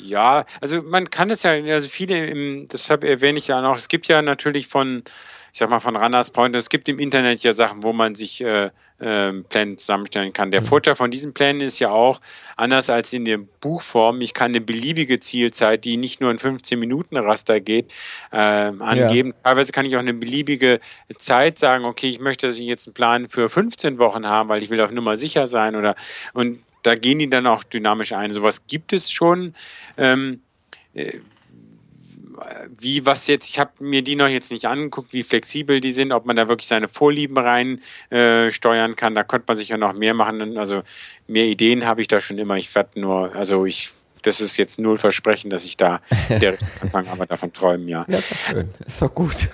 Ja, also man kann es ja, also viele, im, deshalb erwähne ich ja noch, es gibt ja natürlich von, ich sag mal, von Runners Point, es gibt im Internet ja Sachen, wo man sich äh, äh, Pläne zusammenstellen kann. Der mhm. Vorteil von diesen Plänen ist ja auch, anders als in der Buchform, ich kann eine beliebige Zielzeit, die nicht nur in 15 Minuten Raster geht, äh, angeben. Ja. Teilweise kann ich auch eine beliebige Zeit sagen, okay, ich möchte, dass ich jetzt einen Plan für 15 Wochen haben, weil ich will auf Nummer sicher sein oder und da gehen die dann auch dynamisch ein. Sowas gibt es schon. Ähm, äh, wie was jetzt, ich habe mir die noch jetzt nicht angeguckt, wie flexibel die sind, ob man da wirklich seine Vorlieben rein äh, steuern kann. Da könnte man sich ja noch mehr machen. Also mehr Ideen habe ich da schon immer. Ich werde nur, also ich, das ist jetzt null Versprechen, dass ich da direkt anfange, aber davon träumen, ja. Ja, ist doch schön. Ist doch gut.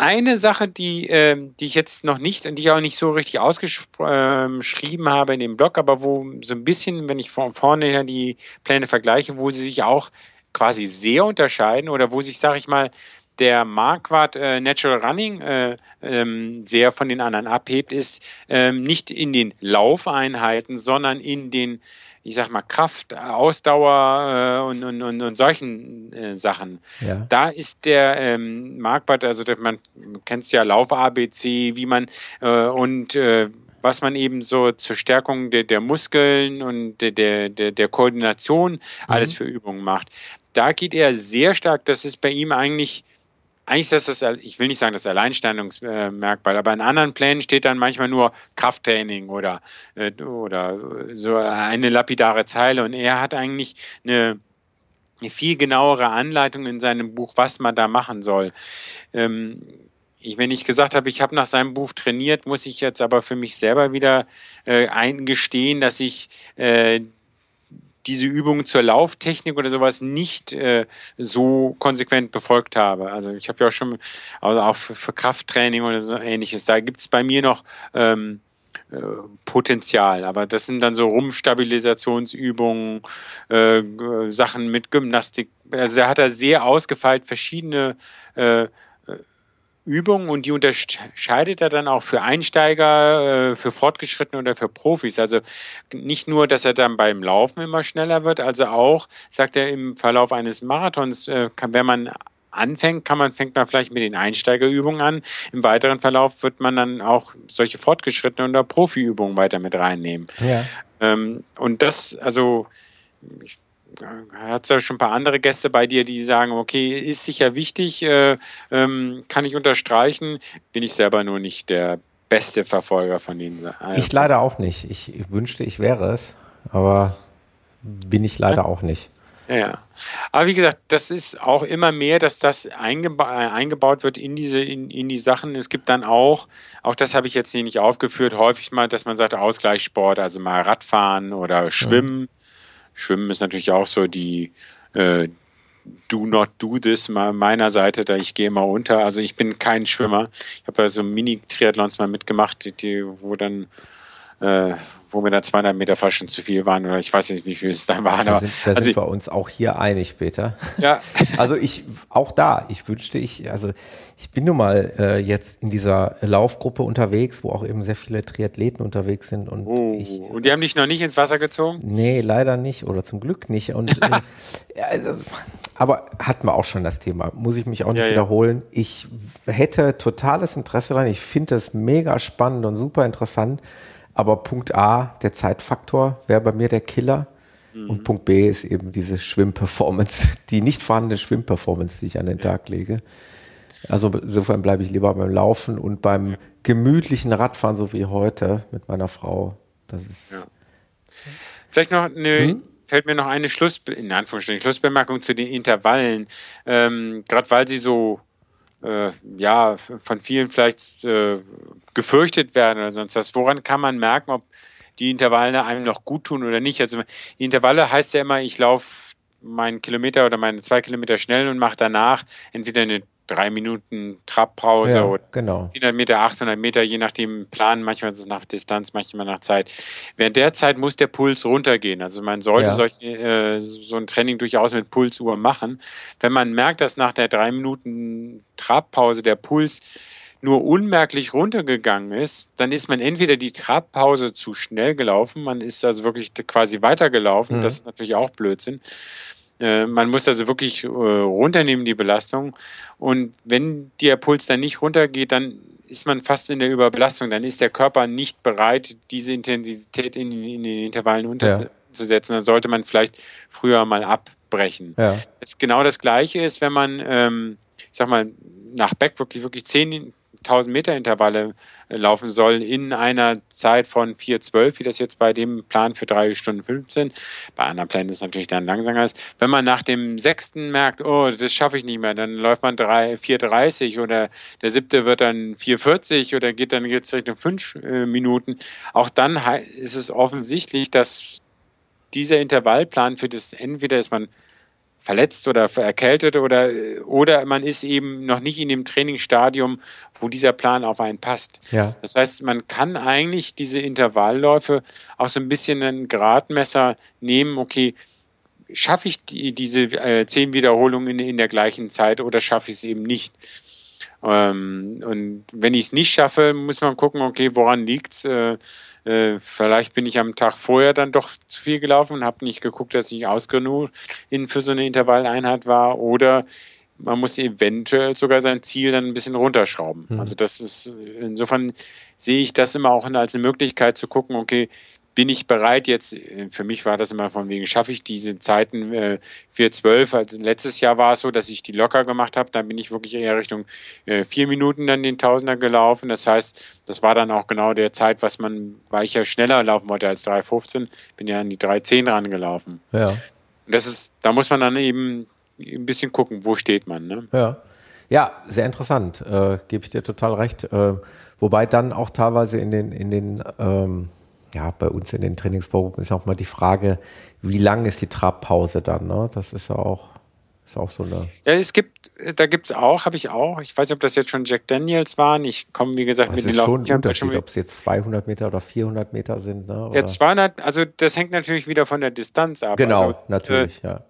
Eine Sache, die, äh, die ich jetzt noch nicht, die ich auch nicht so richtig ausgeschrieben äh, habe in dem Blog, aber wo so ein bisschen, wenn ich von vorne her die Pläne vergleiche, wo sie sich auch quasi sehr unterscheiden oder wo sich, sage ich mal, der Marquardt äh, Natural Running äh, ähm, sehr von den anderen abhebt, ist ähm, nicht in den Laufeinheiten, sondern in den ich sag mal, Kraft, Ausdauer äh, und, und, und, und, solchen äh, Sachen. Ja. Da ist der ähm, Marktwert, also man kennt es ja Lauf ABC, wie man äh, und äh, was man eben so zur Stärkung der, der Muskeln und der, der, der Koordination mhm. alles für Übungen macht. Da geht er sehr stark, das ist bei ihm eigentlich eigentlich ist das, ich will nicht sagen das Alleinstellungsmerkmal, aber in anderen Plänen steht dann manchmal nur Krafttraining oder, äh, oder so eine lapidare Zeile und er hat eigentlich eine, eine viel genauere Anleitung in seinem Buch, was man da machen soll. Ähm, ich, wenn ich gesagt habe, ich habe nach seinem Buch trainiert, muss ich jetzt aber für mich selber wieder äh, eingestehen, dass ich äh, diese Übungen zur Lauftechnik oder sowas nicht äh, so konsequent befolgt habe. Also ich habe ja auch schon, also auch für, für, Krafttraining oder so ähnliches, da gibt es bei mir noch ähm, äh, Potenzial. Aber das sind dann so Rumpfstabilisationsübungen, äh, Sachen mit Gymnastik. Also da hat er sehr ausgefeilt verschiedene äh, Übungen und die unterscheidet er dann auch für Einsteiger, äh, für Fortgeschrittene oder für Profis. Also nicht nur, dass er dann beim Laufen immer schneller wird, also auch, sagt er, im Verlauf eines Marathons, äh, wenn man anfängt, kann man, fängt man vielleicht mit den Einsteigerübungen an. Im weiteren Verlauf wird man dann auch solche Fortgeschrittene oder Profiübungen weiter mit reinnehmen. Ja. Ähm, und das, also, ich hat es ja schon ein paar andere Gäste bei dir, die sagen, okay, ist sicher wichtig, äh, ähm, kann ich unterstreichen, bin ich selber nur nicht der beste Verfolger von denen. Ich leider auch nicht. Ich, wünschte, ich wäre es, aber bin ich leider ja. auch nicht. Ja, aber wie gesagt, das ist auch immer mehr, dass das eingeba eingebaut wird in diese in, in die Sachen. Es gibt dann auch, auch das habe ich jetzt hier nicht aufgeführt, häufig mal, dass man sagt Ausgleichssport, also mal Radfahren oder Schwimmen. Mhm Schwimmen ist natürlich auch so die äh, Do not do this mal meiner Seite, da ich gehe immer unter. Also ich bin kein Schwimmer. Ich habe ja so Mini-Triathlons mal mitgemacht, die, wo dann äh, wo mir dann 200 Meter fast schon zu viel waren oder ich weiß nicht, wie viel es dann waren. Da sind, da also sind wir uns auch hier einig, Peter. Ja. Also ich, auch da, ich wünschte, ich, also ich bin nun mal äh, jetzt in dieser Laufgruppe unterwegs, wo auch eben sehr viele Triathleten unterwegs sind und oh, ich. Und die haben dich noch nicht ins Wasser gezogen? Nee, leider nicht oder zum Glück nicht. Und äh, ja, das, aber hatten wir auch schon das Thema. Muss ich mich auch nicht ja, wiederholen. Ja. Ich hätte totales Interesse daran. Ich finde das mega spannend und super interessant. Aber Punkt A, der Zeitfaktor, wäre bei mir der Killer. Mhm. Und Punkt B ist eben diese Schwimmperformance, die nicht vorhandene Schwimmperformance, die ich an den ja. Tag lege. Also insofern bleibe ich lieber beim Laufen und beim gemütlichen Radfahren, so wie heute mit meiner Frau. Das ist. Ja. Vielleicht noch eine, hm? fällt mir noch eine Schluss, in Anführungsstrichen, Schlussbemerkung zu den Intervallen. Ähm, Gerade weil sie so äh, ja, von vielen vielleicht äh, gefürchtet werden oder sonst was. Woran kann man merken, ob die Intervalle einem noch gut tun oder nicht? Also Intervalle heißt ja immer, ich laufe meinen Kilometer oder meine zwei Kilometer schnell und mache danach entweder eine drei Minuten Trabpause ja, oder genau. 400 Meter, 800 Meter, je nachdem Plan, manchmal ist es nach Distanz, manchmal nach Zeit. Während der Zeit muss der Puls runtergehen. Also man sollte ja. solch, äh, so ein Training durchaus mit Pulsuhr machen. Wenn man merkt, dass nach der drei Minuten Trabpause der Puls nur unmerklich runtergegangen ist, dann ist man entweder die Trabpause zu schnell gelaufen, man ist also wirklich quasi weitergelaufen, mhm. das ist natürlich auch Blödsinn. Äh, man muss also wirklich äh, runternehmen, die Belastung. Und wenn der Puls dann nicht runtergeht, dann ist man fast in der Überbelastung. Dann ist der Körper nicht bereit, diese Intensität in, in den Intervallen unterzusetzen. Ja. Dann sollte man vielleicht früher mal abbrechen. Ja. Das genau das Gleiche ist, wenn man, ähm, ich sag mal, nach Back wirklich, wirklich zehn 1000 Meter Intervalle äh, laufen soll in einer Zeit von 4,12, wie das jetzt bei dem Plan für 3 Stunden 15. Bei anderen Plänen ist es natürlich dann langsamer ist. Wenn man nach dem sechsten merkt, oh, das schaffe ich nicht mehr, dann läuft man 4,30 oder der siebte wird dann 4,40 oder geht dann jetzt Richtung 5 äh, Minuten. Auch dann ist es offensichtlich, dass dieser Intervallplan für das entweder ist man verletzt oder erkältet oder, oder man ist eben noch nicht in dem Trainingsstadium, wo dieser Plan auf einen passt. Ja. Das heißt, man kann eigentlich diese Intervallläufe auch so ein bisschen ein Gradmesser nehmen, okay, schaffe ich die, diese äh, zehn Wiederholungen in, in der gleichen Zeit oder schaffe ich es eben nicht? Ähm, und wenn ich es nicht schaffe, muss man gucken, okay, woran liegt es? Äh, äh, vielleicht bin ich am Tag vorher dann doch zu viel gelaufen und habe nicht geguckt, dass ich ausgenug in, für so eine Intervalleinheit war. Oder man muss eventuell sogar sein Ziel dann ein bisschen runterschrauben. Mhm. Also das ist, insofern sehe ich das immer auch als eine Möglichkeit zu gucken, okay, bin ich bereit jetzt, äh, für mich war das immer von wegen, schaffe ich diese Zeiten äh, 4.12, also letztes Jahr war es so, dass ich die locker gemacht habe, dann bin ich wirklich eher Richtung äh, vier Minuten dann den Tausender gelaufen, das heißt, das war dann auch genau der Zeit, was man, weil ich ja schneller laufen wollte als 3.15, bin ja an die 3.10 rangelaufen. Ja. Und das ist, da muss man dann eben ein bisschen gucken, wo steht man. Ne? Ja. Ja, sehr interessant, äh, gebe ich dir total recht. Äh, wobei dann auch teilweise in den, in den ähm ja, bei uns in den Trainingsgruppen ist auch mal die Frage, wie lang ist die Trabpause dann? Ne? Das ist ja auch, ist auch so eine. Ja, es gibt, da gibt es auch, habe ich auch. Ich weiß nicht, ob das jetzt schon Jack Daniels waren. Ich komme, wie gesagt, das mit den ist schon ein Unterschied, ob es jetzt 200 Meter oder 400 Meter sind. Ne? Oder? Ja, 200, also das hängt natürlich wieder von der Distanz ab. Genau, also, natürlich, äh, ja.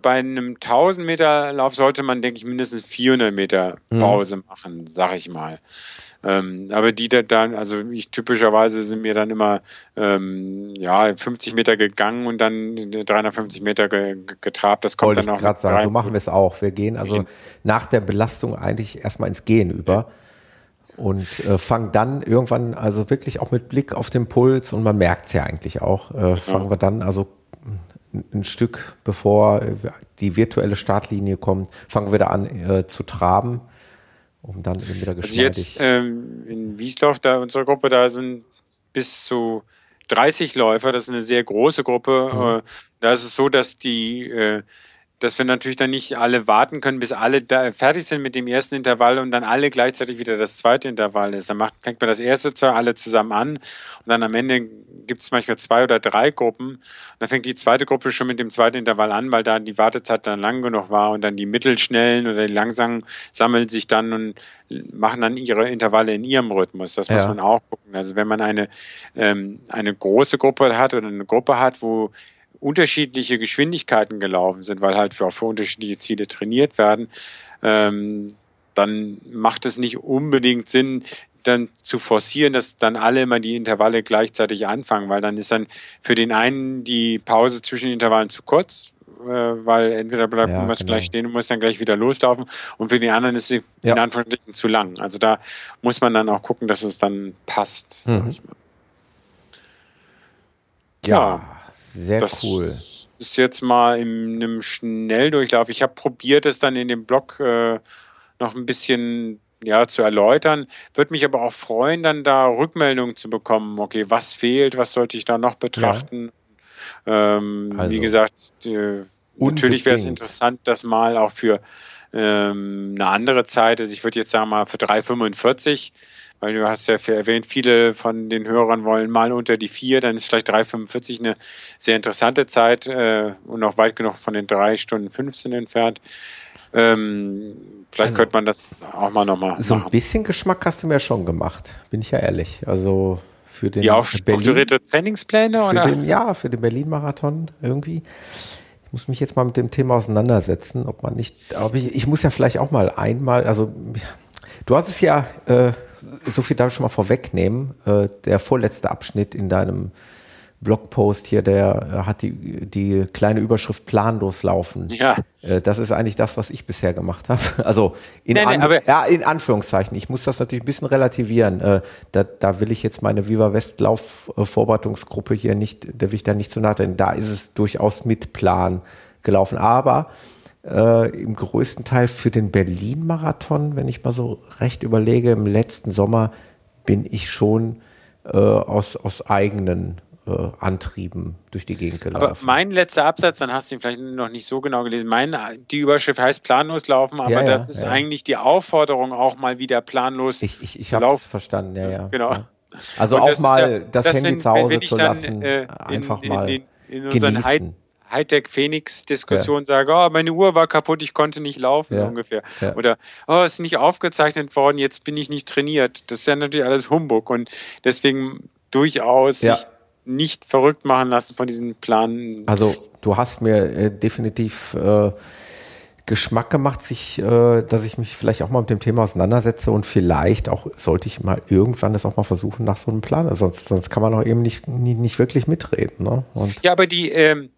Bei einem 1000 Meter Lauf sollte man, denke ich, mindestens 400 Meter mhm. Pause mhm. machen, sag ich mal. Ähm, aber die da dann, also ich typischerweise sind mir dann immer ähm, ja 50 Meter gegangen und dann 350 Meter ge getrabt. Das kommt Wollte dann auch. gerade sagen, so machen wir es auch. Wir gehen also gehen. nach der Belastung eigentlich erstmal ins Gehen über. Und äh, fangen dann irgendwann, also wirklich auch mit Blick auf den Puls, und man merkt es ja eigentlich auch, äh, fangen wir dann also ein Stück bevor die virtuelle Startlinie kommt, fangen wir da an äh, zu traben um dann eben wieder geschmeidig. Also jetzt ähm, in Wiesdorf, da unsere Gruppe, da sind bis zu 30 Läufer, das ist eine sehr große Gruppe. Mhm. Äh, da ist es so, dass die äh, dass wir natürlich dann nicht alle warten können, bis alle fertig sind mit dem ersten Intervall und dann alle gleichzeitig wieder das zweite Intervall ist. Dann macht, fängt man das erste zwar alle zusammen an und dann am Ende gibt es manchmal zwei oder drei Gruppen. Und dann fängt die zweite Gruppe schon mit dem zweiten Intervall an, weil da die Wartezeit dann lang genug war und dann die mittelschnellen oder die langsamen sammeln sich dann und machen dann ihre Intervalle in ihrem Rhythmus. Das muss ja. man auch gucken. Also wenn man eine, ähm, eine große Gruppe hat oder eine Gruppe hat, wo unterschiedliche Geschwindigkeiten gelaufen sind, weil halt für, für unterschiedliche Ziele trainiert werden, ähm, dann macht es nicht unbedingt Sinn, dann zu forcieren, dass dann alle immer die Intervalle gleichzeitig anfangen, weil dann ist dann für den einen die Pause zwischen den Intervallen zu kurz, äh, weil entweder bleibt ja, man genau. gleich stehen und muss dann gleich wieder loslaufen und für den anderen ist sie ja. in Anführungsstrichen zu lang. Also da muss man dann auch gucken, dass es dann passt. Mhm. Ja. ja. Sehr das cool. Ist jetzt mal in einem Schnelldurchlauf. Ich habe probiert, es dann in dem Blog äh, noch ein bisschen ja, zu erläutern. Würde mich aber auch freuen, dann da Rückmeldungen zu bekommen. Okay, was fehlt, was sollte ich da noch betrachten? Ja. Ähm, also, wie gesagt, äh, natürlich wäre es interessant, das mal auch für ähm, eine andere Zeit. Also ich würde jetzt sagen mal für 3,45 weil du hast ja erwähnt, viele von den Hörern wollen mal unter die vier, dann ist vielleicht 3,45 eine sehr interessante Zeit äh, und auch weit genug von den drei Stunden 15 entfernt. Ähm, vielleicht also, könnte man das auch mal nochmal So machen. ein bisschen Geschmack hast du mir schon gemacht, bin ich ja ehrlich. Also für den Die aufstrukturierte Trainingspläne? Für oder? Den, ja, für den Berlin-Marathon irgendwie. Ich muss mich jetzt mal mit dem Thema auseinandersetzen, ob man nicht, aber ich, ich muss ja vielleicht auch mal einmal, also du hast es ja äh, so viel darf ich schon mal vorwegnehmen. Äh, der vorletzte Abschnitt in deinem Blogpost hier, der äh, hat die, die kleine Überschrift planlos laufen. Ja. Äh, das ist eigentlich das, was ich bisher gemacht habe. Also in, nee, nee, an, ja, in Anführungszeichen. Ich muss das natürlich ein bisschen relativieren. Äh, da, da will ich jetzt meine Viva West Lauf Vorbereitungsgruppe hier nicht, da will ich da nicht zu nahe treten. Da ist es durchaus mit Plan gelaufen. Aber äh, im größten Teil für den Berlin-Marathon, wenn ich mal so recht überlege, im letzten Sommer bin ich schon äh, aus, aus eigenen äh, Antrieben durch die Gegend gelaufen. Aber mein letzter Absatz, dann hast du ihn vielleicht noch nicht so genau gelesen. Mein, die Überschrift heißt planlos laufen, aber ja, ja, das ist ja. eigentlich die Aufforderung, auch mal wieder planlos ich, ich, ich zu laufen. verstanden, ja, ja. Genau. Also Und auch mal das, Handy wenn, zu Hause zu lassen, dann, äh, einfach in, mal in, in, in unseren Hightech-Phoenix-Diskussion ja. sage, oh, meine Uhr war kaputt, ich konnte nicht laufen, ja. so ungefähr. Ja. Oder, oh, ist nicht aufgezeichnet worden, jetzt bin ich nicht trainiert. Das ist ja natürlich alles Humbug und deswegen durchaus sich nicht verrückt machen lassen von diesen Planen. Also, du hast mir äh, definitiv äh, Geschmack gemacht, sich, äh, dass ich mich vielleicht auch mal mit dem Thema auseinandersetze und vielleicht auch sollte ich mal irgendwann das auch mal versuchen nach so einem Plan. Sonst, sonst kann man auch eben nicht, nicht, nicht wirklich mitreden. Ne? Ja, aber die, ähm,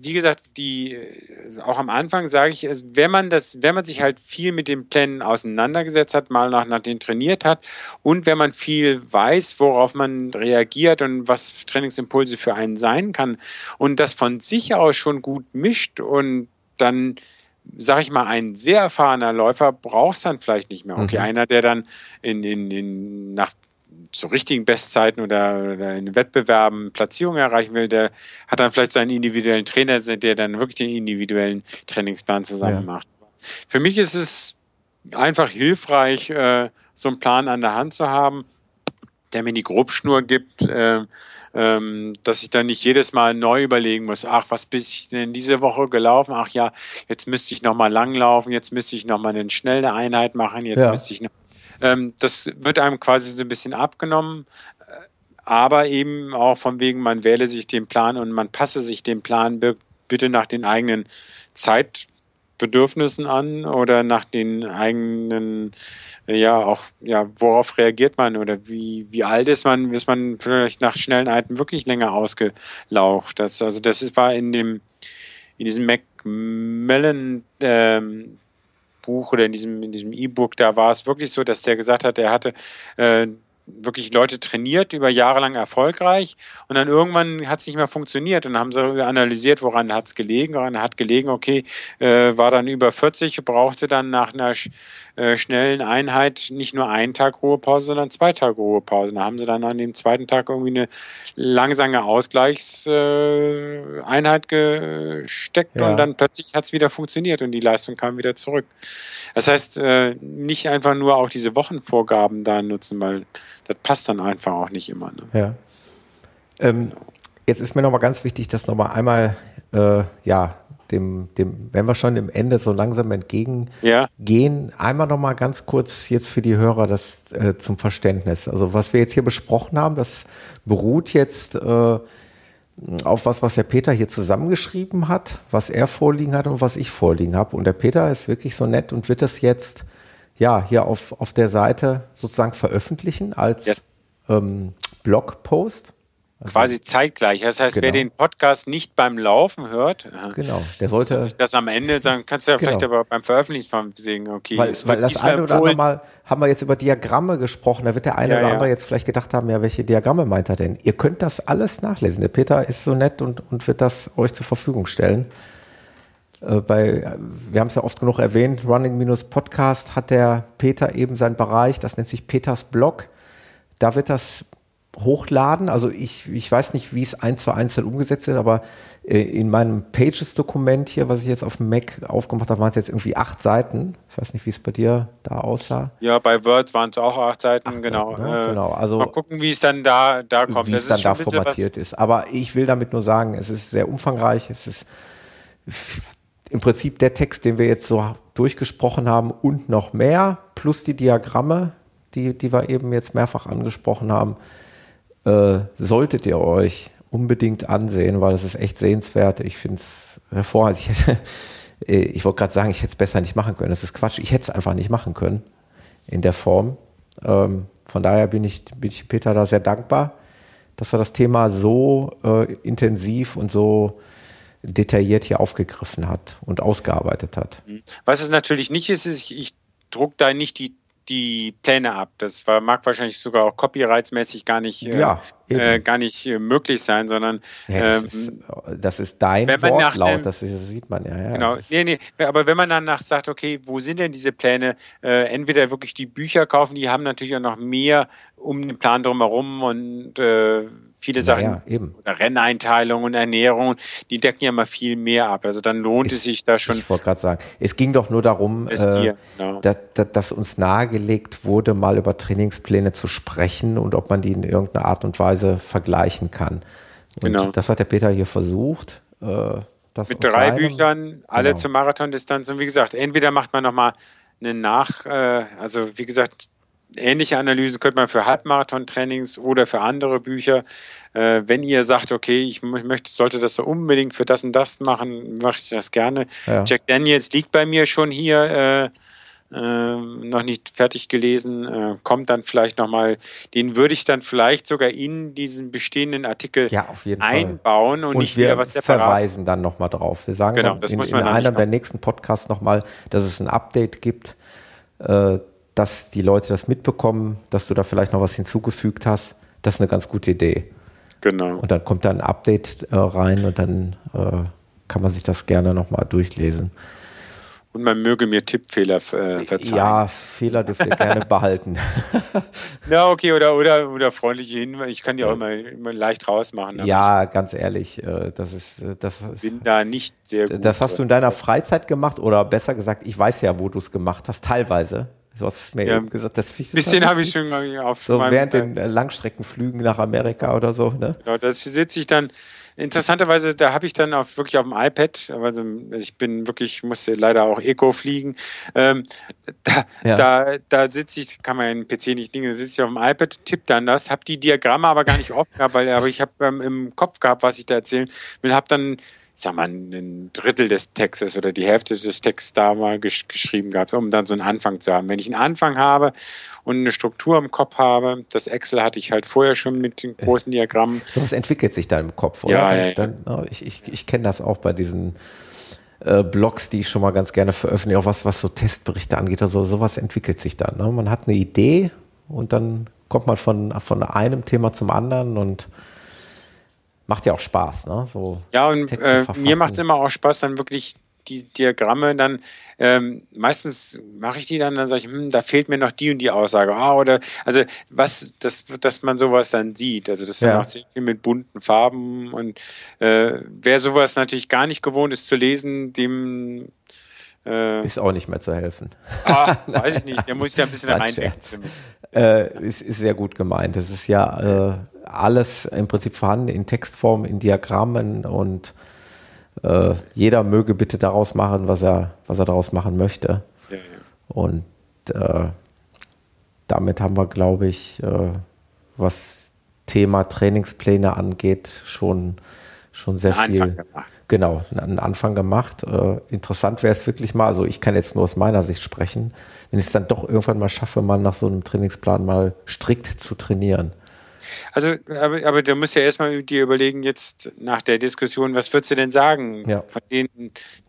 wie gesagt, die äh, auch am Anfang sage ich, wenn man das, wenn man sich halt viel mit den Plänen auseinandergesetzt hat, mal nach, nach denen trainiert hat und wenn man viel weiß, worauf man reagiert und was Trainingsimpulse für einen sein kann und das von sich aus schon gut mischt und dann sag ich mal, ein sehr erfahrener Läufer brauchst dann vielleicht nicht mehr. Okay, mhm. einer, der dann in, in, in, nach zu richtigen Bestzeiten oder, oder in Wettbewerben Platzierungen erreichen will, der hat dann vielleicht seinen individuellen Trainer, der dann wirklich den individuellen Trainingsplan zusammen ja. macht. Für mich ist es einfach hilfreich, äh, so einen Plan an der Hand zu haben, der mir die Grobschnur gibt, äh, ähm, dass ich dann nicht jedes Mal neu überlegen muss, ach, was bin ich denn diese Woche gelaufen? Ach ja, jetzt müsste ich nochmal langlaufen, jetzt müsste ich nochmal eine schnelle Einheit machen, jetzt ja. müsste ich noch ähm, das wird einem quasi so ein bisschen abgenommen, äh, aber eben auch von wegen, man wähle sich den Plan und man passe sich den Plan bitte nach den eigenen Zeitbedürfnissen an oder nach den eigenen, ja, auch, ja, worauf reagiert man oder wie, wie alt ist man, ist man vielleicht nach schnellen Alten wirklich länger ausgelaucht. Das, also das war in dem, in diesem Macmillan ähm, Buch oder in diesem in diesem E-Book, da war es wirklich so, dass der gesagt hat, er hatte äh, wirklich Leute trainiert, über Jahre lang erfolgreich und dann irgendwann hat es nicht mehr funktioniert und haben sie analysiert, woran hat es gelegen. Woran hat gelegen, okay, äh, war dann über 40, brauchte dann nach einer äh, schnellen Einheit nicht nur einen Tag Ruhepause, sondern zwei Tage Ruhepause. Da haben sie dann an dem zweiten Tag irgendwie eine langsame Ausgleichseinheit äh, gesteckt ja. und dann plötzlich hat es wieder funktioniert und die Leistung kam wieder zurück. Das heißt, äh, nicht einfach nur auch diese Wochenvorgaben da nutzen, weil das passt dann einfach auch nicht immer. Ne? Ja. Ähm, jetzt ist mir nochmal ganz wichtig, dass nochmal einmal, äh, ja, dem, dem, wenn wir schon dem Ende so langsam entgegengehen, ja. einmal nochmal ganz kurz jetzt für die Hörer das äh, zum Verständnis. Also was wir jetzt hier besprochen haben, das beruht jetzt äh, auf was, was der Peter hier zusammengeschrieben hat, was er vorliegen hat und was ich vorliegen habe. Und der Peter ist wirklich so nett und wird das jetzt ja hier auf, auf der Seite sozusagen veröffentlichen als ja. ähm, Blogpost. Also Quasi zeitgleich. Das heißt, genau. wer den Podcast nicht beim Laufen hört, äh, genau, der sollte das am Ende, dann kannst du ja genau. vielleicht aber beim Veröffentlichen sehen, okay. Weil, weil das eine oder andere Mal haben wir jetzt über Diagramme gesprochen, da wird der eine ja, oder andere jetzt vielleicht gedacht haben, ja, welche Diagramme meint er denn? Ihr könnt das alles nachlesen. Der Peter ist so nett und, und wird das euch zur Verfügung stellen. Äh, bei, wir haben es ja oft genug erwähnt, Running-Podcast hat der Peter eben seinen Bereich, das nennt sich Peters Blog. Da wird das hochladen. Also ich, ich weiß nicht, wie es eins zu eins dann umgesetzt ist, aber äh, in meinem Pages-Dokument hier, was ich jetzt auf dem Mac aufgemacht habe, waren es jetzt irgendwie acht Seiten. Ich weiß nicht, wie es bei dir da aussah. Ja, bei Word waren es auch acht Seiten, acht genau. Seiten, ne? genau. Also mal gucken, wie es dann da, da kommt. Wie es dann da formatiert ist. Aber ich will damit nur sagen, es ist sehr umfangreich. Es ist im Prinzip der Text, den wir jetzt so durchgesprochen haben und noch mehr, plus die Diagramme, die, die wir eben jetzt mehrfach angesprochen haben, äh, solltet ihr euch unbedingt ansehen, weil es ist echt sehenswert. Ich finde es hervorragend. Ich, äh, ich wollte gerade sagen, ich hätte es besser nicht machen können. Das ist Quatsch. Ich hätte es einfach nicht machen können in der Form. Ähm, von daher bin ich, bin ich Peter da sehr dankbar, dass er das Thema so äh, intensiv und so detailliert hier aufgegriffen hat und ausgearbeitet hat. Was es natürlich nicht ist, ist, ich, ich druck da nicht die die Pläne ab. Das war, mag wahrscheinlich sogar auch copyrightsmäßig gar nicht, äh, ja, äh, gar nicht äh, möglich sein, sondern ja, das, ähm, ist, das, ist, dein Wortlaut, dem, das, das, sieht man ja. ja genau, nee, nee, aber wenn man danach sagt, okay, wo sind denn diese Pläne? Äh, entweder wirklich die Bücher kaufen, die haben natürlich auch noch mehr um den Plan drumherum und äh, viele Sachen, ja, eben. oder Renneinteilung und Ernährung, die decken ja mal viel mehr ab. Also dann lohnt ich, es sich da schon. Ich wollte gerade sagen, es ging doch nur darum, äh, genau. dass, dass, uns nahegelegt wurde, mal über Trainingspläne zu sprechen und ob man die in irgendeiner Art und Weise vergleichen kann. Und genau. das hat der Peter hier versucht. Äh, Mit drei seinem, Büchern, alle genau. zur Marathondistanz. Und wie gesagt, entweder macht man nochmal eine Nach, äh, also wie gesagt, ähnliche Analyse könnte man für Halbmarathon-Trainings oder für andere Bücher. Äh, wenn ihr sagt, okay, ich möchte, sollte das so unbedingt für das und das machen, mache ich das gerne. Ja. Jack Daniels liegt bei mir schon hier. Äh, äh, noch nicht fertig gelesen, äh, kommt dann vielleicht nochmal, den würde ich dann vielleicht sogar in diesen bestehenden Artikel ja, auf jeden einbauen Fall. und, und nicht wir was separat. verweisen dann nochmal drauf. Wir sagen genau, in, in einem der nächsten Podcasts nochmal, dass es ein Update gibt, äh, dass die Leute das mitbekommen, dass du da vielleicht noch was hinzugefügt hast. Das ist eine ganz gute Idee. Genau. Und dann kommt da ein Update äh, rein und dann äh, kann man sich das gerne nochmal durchlesen. Und man möge mir Tippfehler äh, verzeihen. Ja, Fehler dürft ihr gerne behalten. ja, okay, oder, oder, oder freundliche Hinweise. Ich kann die auch immer, immer leicht rausmachen. Ja, ganz ehrlich, äh, das ist, äh, das ist. Bin da nicht sehr gut. Das hast du in deiner Freizeit gemacht oder besser gesagt, ich weiß ja, wo du es gemacht hast, teilweise. Du hast mir ja, eben gesagt, das Ein bisschen habe ich schon auf So während den äh, Langstreckenflügen nach Amerika oder so, ne? Ja, das sitze ich dann, interessanterweise, da habe ich dann auch wirklich auf dem iPad, also ich bin wirklich, musste leider auch Eco fliegen, ähm, da, ja. da, da sitze ich, kann man im PC nicht liegen, da sitze ich auf dem iPad, tippe dann das, habe die Diagramme aber gar nicht offen gehabt, weil aber ich habe ähm, im Kopf gehabt, was ich da erzählen will, habe dann sag mal, ein Drittel des Textes oder die Hälfte des Textes da mal gesch geschrieben gehabt, um dann so einen Anfang zu haben. Wenn ich einen Anfang habe und eine Struktur im Kopf habe, das Excel hatte ich halt vorher schon mit den großen Diagrammen. So was entwickelt sich da im Kopf, oder? Ja, ja, dann, ja. ich ich, ich kenne das auch bei diesen äh, Blogs, die ich schon mal ganz gerne veröffentliche, auch was, was so Testberichte angeht. Also sowas entwickelt sich dann. Ne? Man hat eine Idee und dann kommt man von, von einem Thema zum anderen und macht ja auch Spaß, ne? So ja, und äh, mir macht es immer auch Spaß, dann wirklich die Diagramme dann, ähm, meistens mache ich die dann, dann sage ich, hm, da fehlt mir noch die und die Aussage. Ah, oder, also was, das, dass man sowas dann sieht. Also das ja. macht sehr viel mit bunten Farben und äh, wer sowas natürlich gar nicht gewohnt ist zu lesen, dem äh, ist auch nicht mehr zu helfen. Ah, weiß ich nicht, der muss ja ein bisschen reindenken. Äh, ist, ist sehr gut gemeint. Das ist ja äh, alles im Prinzip vorhanden in Textform, in Diagrammen und äh, jeder möge bitte daraus machen, was er, was er daraus machen möchte. Ja, ja. Und äh, damit haben wir, glaube ich, äh, was Thema Trainingspläne angeht, schon, schon sehr einen viel. Genau, einen Anfang gemacht. Äh, interessant wäre es wirklich mal, also ich kann jetzt nur aus meiner Sicht sprechen, wenn ich es dann doch irgendwann mal schaffe, mal nach so einem Trainingsplan mal strikt zu trainieren. Also, aber, aber du musst ja erstmal dir überlegen, jetzt nach der Diskussion, was würdest du denn sagen ja. von den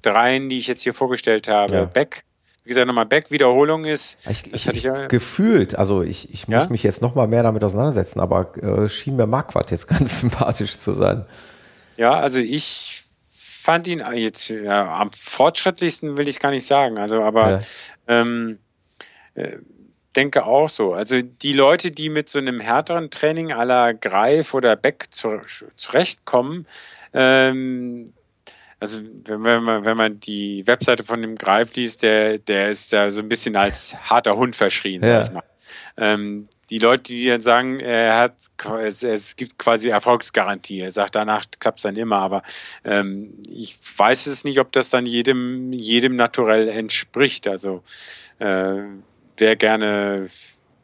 dreien, die ich jetzt hier vorgestellt habe? Ja. Beck, wie gesagt, nochmal Beck, Wiederholung ist. Ich, ich, ich ja, gefühlt, also ich, ich muss mich jetzt nochmal mehr damit auseinandersetzen, aber äh, schien mir Marquardt jetzt ganz sympathisch zu sein. Ja, also ich fand ihn jetzt ja, am fortschrittlichsten will ich gar nicht sagen. Also, aber ähm, äh, denke auch so. Also die Leute, die mit so einem härteren Training aller Greif oder Beck zu, zurechtkommen, ähm, also wenn, wenn, man, wenn man die Webseite von dem Greif liest, der, der ist ja so ein bisschen als harter Hund verschrien, ja. sag ich mal. Ähm, die Leute, die dann sagen, er hat, es, es gibt quasi Erfolgsgarantie. Er sagt, danach klappt es dann immer, aber ähm, ich weiß es nicht, ob das dann jedem, jedem naturell entspricht. Also äh, wer gerne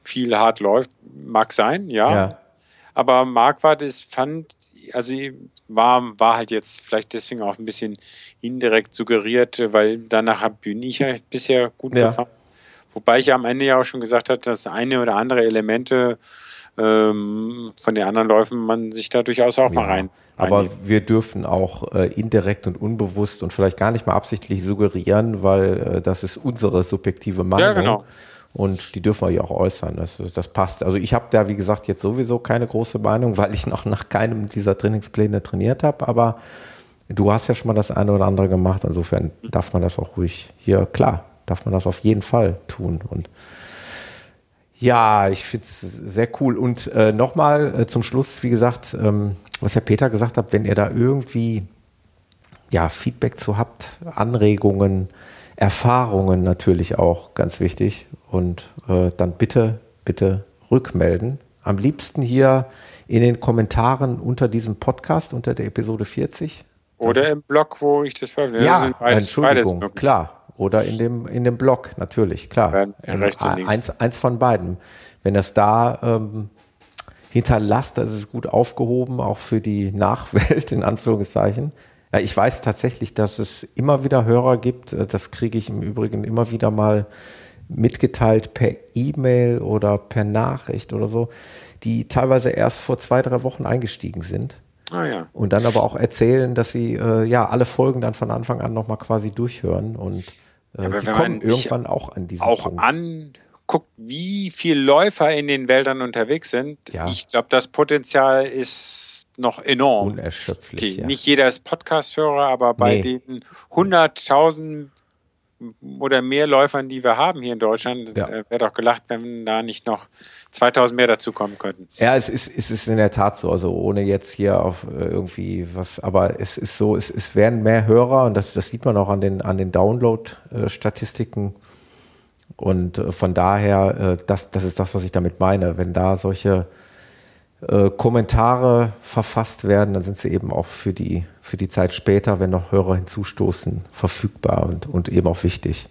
viel hart läuft, mag sein, ja. ja. Aber Marquardt ist, fand, also war, war halt jetzt vielleicht deswegen auch ein bisschen indirekt suggeriert, weil danach bin ich ja bisher gut ja. gefahren. Wobei ich ja am Ende ja auch schon gesagt habe, dass eine oder andere Elemente ähm, von den anderen Läufen man sich da durchaus auch ja, mal rein. Aber reinnehmen. wir dürfen auch äh, indirekt und unbewusst und vielleicht gar nicht mal absichtlich suggerieren, weil äh, das ist unsere subjektive Meinung. Ja, genau. Und die dürfen wir ja auch äußern. Das, das passt. Also ich habe da, wie gesagt, jetzt sowieso keine große Meinung, weil ich noch nach keinem dieser Trainingspläne trainiert habe. Aber du hast ja schon mal das eine oder andere gemacht. Insofern darf man das auch ruhig hier klar darf man das auf jeden Fall tun. Und ja, ich finde es sehr cool. Und äh, nochmal äh, zum Schluss, wie gesagt, ähm, was Herr Peter gesagt hat, wenn ihr da irgendwie ja, Feedback zu habt, Anregungen, Erfahrungen natürlich auch ganz wichtig. Und äh, dann bitte, bitte rückmelden. Am liebsten hier in den Kommentaren unter diesem Podcast, unter der Episode 40. Oder im Blog, wo ich das veröffentliche. Ja, Entschuldigung, klar oder in dem, in dem Blog, natürlich, klar. Ja, eins, eins von beiden. Wenn das da ähm, hinterlasst, das ist gut aufgehoben, auch für die Nachwelt, in Anführungszeichen. Ja, ich weiß tatsächlich, dass es immer wieder Hörer gibt, äh, das kriege ich im Übrigen immer wieder mal mitgeteilt per E-Mail oder per Nachricht oder so, die teilweise erst vor zwei, drei Wochen eingestiegen sind. Ah, ja. Und dann aber auch erzählen, dass sie äh, ja alle Folgen dann von Anfang an nochmal quasi durchhören und äh, die kommen irgendwann auch an diesen auch Punkt. anguckt, wie viele Läufer in den Wäldern unterwegs sind, ja. ich glaube, das Potenzial ist noch enorm. Ist unerschöpflich. Okay, ja. Nicht jeder ist Podcast-Hörer, aber bei nee. den 100.000 oder mehr Läufern, die wir haben hier in Deutschland, ja. äh, wäre doch gelacht, wenn da nicht noch 2000 mehr dazukommen könnten. Ja, es ist, es ist in der Tat so, also ohne jetzt hier auf äh, irgendwie was, aber es ist so, es, es werden mehr Hörer und das, das sieht man auch an den, an den Download-Statistiken. Und äh, von daher, das, das ist das, was ich damit meine. Wenn da solche äh, Kommentare verfasst werden, dann sind sie eben auch für die, für die Zeit später, wenn noch Hörer hinzustoßen, verfügbar und, und eben auch wichtig.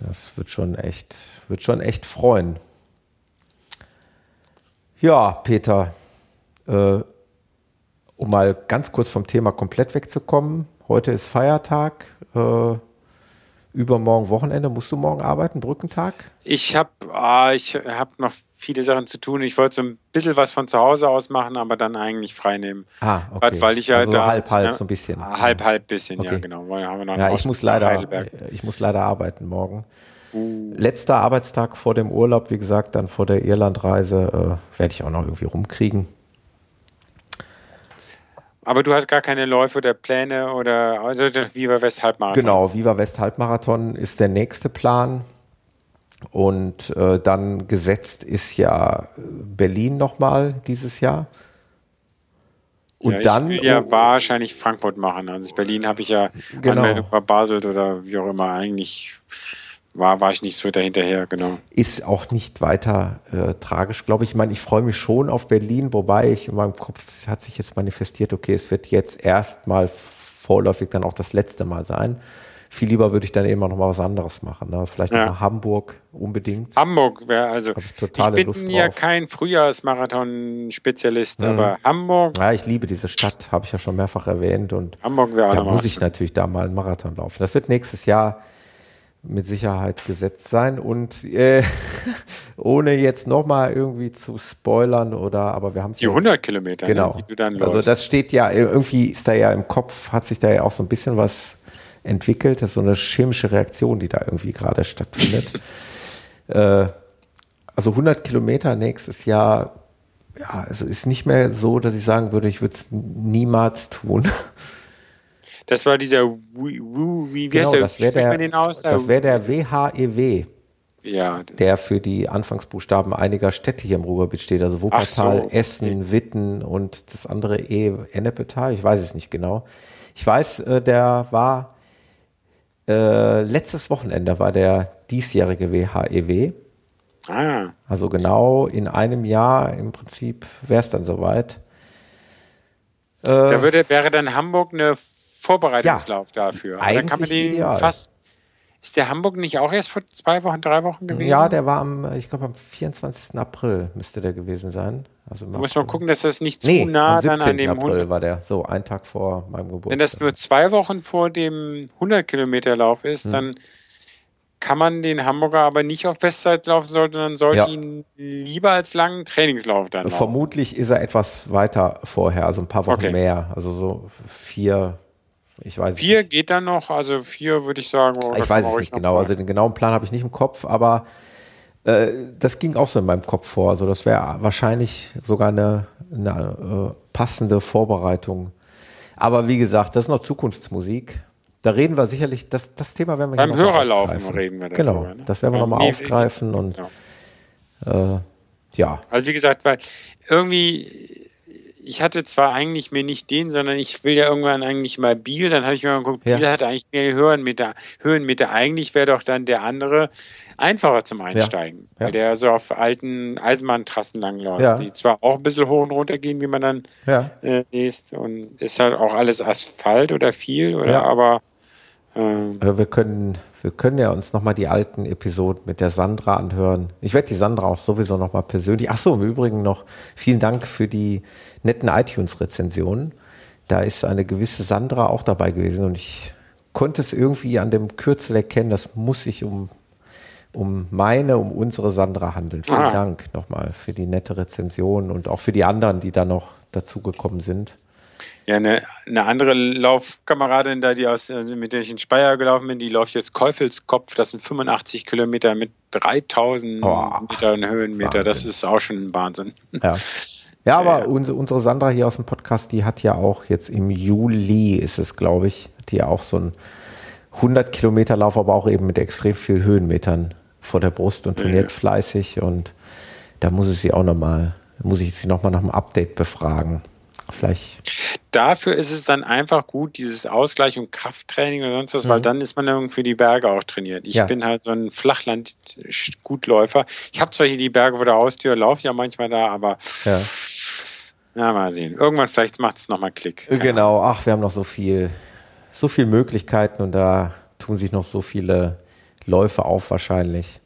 Das wird schon echt, wird schon echt freuen. Ja, Peter, äh, um mal ganz kurz vom Thema komplett wegzukommen. Heute ist Feiertag. Äh, übermorgen Wochenende. Musst du morgen arbeiten, Brückentag? Ich habe ah, hab noch viele Sachen zu tun. Ich wollte so ein bisschen was von zu Hause aus machen, aber dann eigentlich frei nehmen. Ah, okay. Weil ich ja also da, halb, halb, ja, so ein bisschen. Halb, halb bisschen, okay. ja, genau. ja, ich muss leider, ich muss leider arbeiten morgen. Uh. Letzter Arbeitstag vor dem Urlaub, wie gesagt, dann vor der Irlandreise äh, werde ich auch noch irgendwie rumkriegen. Aber du hast gar keine Läufe oder Pläne oder also Viva West Halbmarathon. Genau, Viva West Halbmarathon ist der nächste Plan. Und äh, dann gesetzt ist ja Berlin nochmal dieses Jahr. Und ja, dann. Ich will ja wahrscheinlich Frankfurt machen. Also Berlin habe ich ja genau. Anmeldung bei Basel oder wie auch immer eigentlich war, war ich nicht so dahinterher, genau. Ist auch nicht weiter äh, tragisch, glaube ich. Ich meine, ich freue mich schon auf Berlin, wobei ich in meinem Kopf hat sich jetzt manifestiert, okay, es wird jetzt erstmal vorläufig dann auch das letzte Mal sein. Viel lieber würde ich dann eben auch noch mal was anderes machen. Ne? Vielleicht ja. noch Hamburg unbedingt. Hamburg wäre also. Ich, totale ich bin Lust ja kein Frühjahrsmarathon-Spezialist, mhm. aber Hamburg. Ja, ich liebe diese Stadt, habe ich ja schon mehrfach erwähnt und Hamburg wäre da muss ich natürlich da mal einen Marathon laufen. Das wird nächstes Jahr mit Sicherheit gesetzt sein und äh, ohne jetzt nochmal irgendwie zu spoilern oder aber wir haben es die 100 Kilometer ne, genau ne, also das steht ja irgendwie ist da ja im Kopf hat sich da ja auch so ein bisschen was entwickelt das ist so eine chemische Reaktion die da irgendwie gerade stattfindet äh, also 100 Kilometer nächstes Jahr ja es ist nicht mehr so dass ich sagen würde ich würde es niemals tun Das war dieser, wie, wie genau, heißt der? Das wäre der, das wär der WHEW. ja. der für die Anfangsbuchstaben einiger Städte hier im Ruhrgebiet steht, also Wuppertal, so. Essen, Witten und das andere E, Ennepetal, ich weiß es nicht genau. Ich weiß, äh, der war äh, letztes Wochenende war der diesjährige WHEW. Ah, Also genau in einem Jahr im Prinzip wäre es dann soweit. Äh, da würde, wäre dann Hamburg eine Vorbereitungslauf dafür. Aber dann kann man eigentlich den ideal. fast. Ist der Hamburg nicht auch erst vor zwei Wochen, drei Wochen gewesen? ja, der war am, ich glaube am 24. April müsste der gewesen sein. Also im Da muss man April. gucken, dass das nicht zu Nee, nah am dann 17. an dem April 100. war der. So, ein Tag vor meinem Geburtstag. Wenn das nur zwei Wochen vor dem 100 Kilometer Lauf Hm. ist, dann kann man den Hamburger aber nicht auf Bestzeit laufen, sondern sollte Ja. ihn lieber als langen Trainingslauf dann laufen. Vermutlich ist er etwas weiter vorher, also ein paar Wochen Okay. mehr. Also so vier, ich weiß Vier nicht. geht dann noch, also vier würde ich sagen. Ich weiß es nicht genau. mal- Also den genauen Plan habe ich nicht im Kopf, aber äh, das ging auch so in meinem Kopf vor. Also das wäre wahrscheinlich sogar eine, eine äh, passende Vorbereitung. Aber wie gesagt, das ist noch Zukunftsmusik. Da reden wir sicherlich, das, das Thema werden wir Beim hier noch mal Hörerlaufen aufgreifen. reden wir darüber, Genau, ne? das werden wir nochmal nee, aufgreifen und genau. äh, ja, Also wie gesagt, weil irgendwie, ich hatte zwar eigentlich mir nicht den, sondern ich will ja irgendwann eigentlich mal Biel, dann hatte ich mir mal geguckt, Ja. Biel hat eigentlich mehr Höhenmeter. Höhenmeter, eigentlich wäre doch dann der andere einfacher zum Einsteigen, Ja. weil der so auf alten Eisenbahntrassen langläuft, Ja. die zwar auch ein bisschen hoch und runter gehen, wie man dann ja. äh, liest und ist halt auch alles Asphalt oder viel, oder Ja. aber ähm, Äh, Wir können, wir können ja uns nochmal die alten Episoden mit der Sandra anhören. Ich werde die Sandra auch sowieso nochmal persönlich. Ach so, im Übrigen noch vielen Dank für die netten iTunes-Rezensionen. Da ist eine gewisse Sandra auch dabei gewesen und ich konnte es irgendwie an dem Kürzel erkennen. Das muss sich um, um meine, um unsere Sandra handeln. Vielen Ah. Dank nochmal für die nette Rezension und auch für die anderen, die da noch dazugekommen sind. Ja, eine, eine andere Laufkameradin da, die aus, also mit der ich in Speyer gelaufen bin, die läuft jetzt Käufelskopf. Das sind 85 Kilometer mit 3000 Oh, Metern Höhenmeter. Das Wahnsinn. ist auch schon ein Wahnsinn. Ja. Ja, aber Ja. Unsere, unsere Sandra hier aus dem Podcast, die hat ja auch jetzt im Juli, ist es glaube ich, hat die ja auch so einen 100 Kilometer Lauf, aber auch eben mit extrem viel Höhenmetern vor der Brust und trainiert Ja. fleißig und da muss ich sie auch nochmal, muss ich sie nochmal nach einem Update befragen. Vielleicht, Dafür ist es dann einfach gut, dieses Ausgleich und Krafttraining oder sonst was, weil dann ist man dann für die Berge auch trainiert. Ich Mhm. Ja. bin halt so ein Flachland-Gutläufer. Ich habe zwar hier die Berge vor der Haustür, laufe ja manchmal da, aber ja. na, mal sehen. Irgendwann vielleicht macht es nochmal Klick. Keine Genau, ach, wir haben noch so viel, so viele Möglichkeiten und da tun sich noch so viele Läufe auf wahrscheinlich.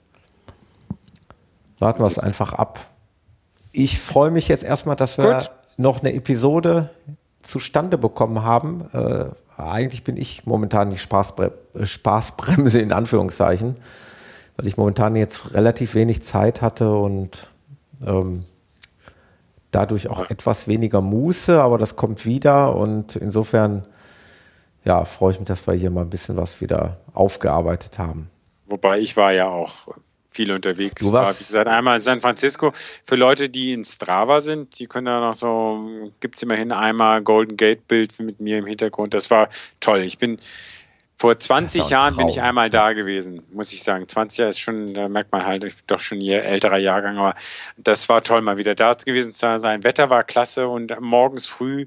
Warten wir es einfach ab. Ich freue mich jetzt erstmal, dass wir Gut. Noch eine Episode zustande bekommen haben. Äh, eigentlich bin ich momentan die Spaßbre äh, Spaßbremse in Anführungszeichen, weil ich momentan jetzt relativ wenig Zeit hatte und ähm, dadurch auch etwas weniger Muße, aber das kommt wieder und insofern ja, freue ich mich, dass wir hier mal ein bisschen was wieder aufgearbeitet haben. Wobei ich war ja auch viel unterwegs. Du war, warst- wie gesagt, einmal in San Francisco. Für Leute, die in Strava sind, die können da noch so, gibt es immerhin einmal Golden Gate Bild mit mir im Hintergrund. Das war toll. Ich bin vor 20 auch ein Jahren bin ich einmal da gewesen, muss ich sagen. 20 Jahre ist schon, da merkt man halt, ich bin doch schon hier älterer Jahrgang, aber das war toll, mal wieder da gewesen zu sein. Wetter war klasse und morgens früh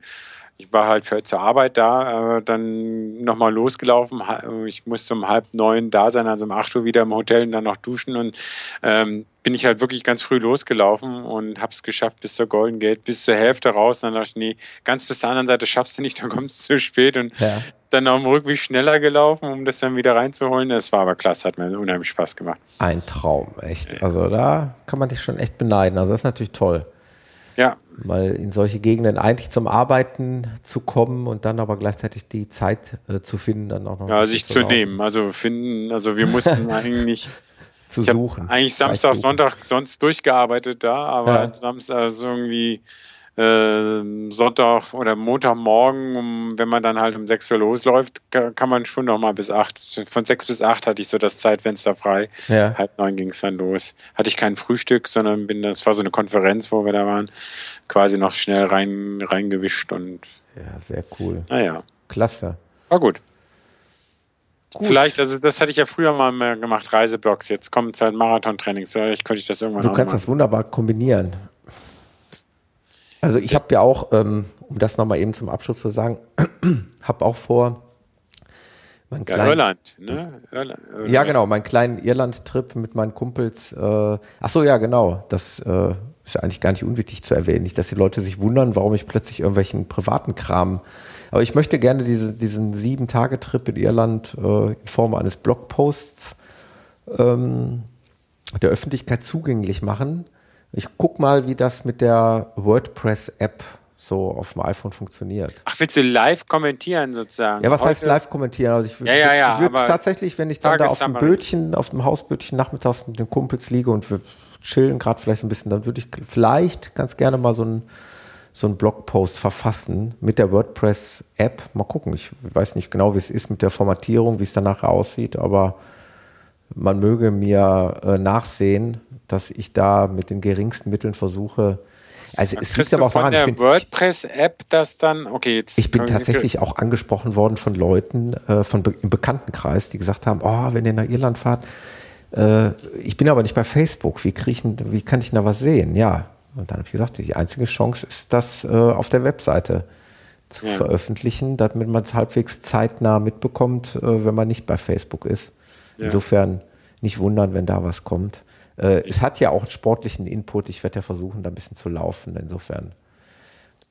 ich war halt zur Arbeit da, äh, dann nochmal losgelaufen. Ich musste um halb neun da sein, also um acht Uhr wieder im Hotel und dann noch duschen. Und ähm, bin ich halt wirklich ganz früh losgelaufen und habe es geschafft bis zur Golden Gate, bis zur Hälfte raus. Dann dachte ich, nee, ganz bis zur anderen Seite schaffst du nicht, dann kommst du zu spät. Und Ja. dann auf dem Rückweg schneller gelaufen, um das dann wieder reinzuholen. Das war aber klasse, hat mir unheimlich Spaß gemacht. Ein Traum, echt. Also da kann man dich schon echt beneiden. Also das ist natürlich toll, Ja, mal in solche Gegenden eigentlich zum Arbeiten zu kommen und dann aber gleichzeitig die Zeit äh, zu finden, dann auch noch ja sich zu nehmen. Also finden, also wir mussten eigentlich zu suchen. Eigentlich Samstag. Sonntag sonst durchgearbeitet da, aber Ja. Samstag also irgendwie Sonntag oder Montagmorgen, um, wenn man dann halt um 6 Uhr losläuft, ka- kann man schon noch mal bis 8. Von 6 bis 8 hatte ich so das Zeitfenster frei. Ja. Halb neun ging es dann los. Hatte ich kein Frühstück, sondern bin, das war so eine Konferenz, wo wir da waren, quasi noch schnell rein, reingewischt und ja, sehr cool. naja, Klasse. war gut. Gut. Vielleicht, also das hatte ich ja früher mal mehr gemacht, Reiseblocks. Jetzt kommen halt Marathon-Trainings. Vielleicht könnte ich das irgendwann Du kannst das wunderbar kombinieren. Also ich habe ja auch, ähm, um das nochmal eben zum Abschluss zu sagen, habe auch vor, mein ja, Irland, ne? Irland, ja, genau, meinen kleinen Irland-Trip mit meinen Kumpels. Äh, ach so, ja, genau. Das äh, ist eigentlich gar nicht unwichtig zu erwähnen. Nicht, dass die Leute sich wundern, warum ich plötzlich irgendwelchen privaten Kram. Aber ich möchte gerne diese, diesen Sieben-Tage-Trip in Irland äh, in Form eines Blogposts ähm, der Öffentlichkeit zugänglich machen. Ich guck mal, wie das mit der WordPress-App so auf dem iPhone funktioniert. Ach, willst du live kommentieren sozusagen? Ja, was Heute? heißt live kommentieren? Also ich, ja, ja, ja, ich würde tatsächlich, wenn ich dann da auf dem Bötchen, auf dem Hausbötchen nachmittags mit den Kumpels liege und wir chillen gerade vielleicht ein bisschen, dann würde ich vielleicht ganz gerne mal so ein so einen Blogpost verfassen mit der WordPress-App. Mal gucken. Ich weiß nicht genau, wie es ist mit der Formatierung, wie es danach aussieht, aber man möge mir äh, nachsehen, dass ich da mit den geringsten Mitteln versuche, also es liegt aber auch daran, ich bin WordPress-App, das dann, okay, jetzt. Ich bin tatsächlich auch angesprochen worden von Leuten äh, von im Bekanntenkreis, die gesagt haben, oh, wenn ihr nach Irland fahrt, äh, ich bin aber nicht bei Facebook, wie, krieg ich, wie kann ich da was sehen? Ja, und dann habe ich gesagt, die einzige Chance ist, das äh, auf der Webseite zu ja. veröffentlichen, damit man es halbwegs zeitnah mitbekommt, äh, wenn man nicht bei Facebook ist. Ja. Insofern nicht wundern, wenn da was kommt. Äh, es hat ja auch einen sportlichen Input. Ich werde ja versuchen, da ein bisschen zu laufen. Insofern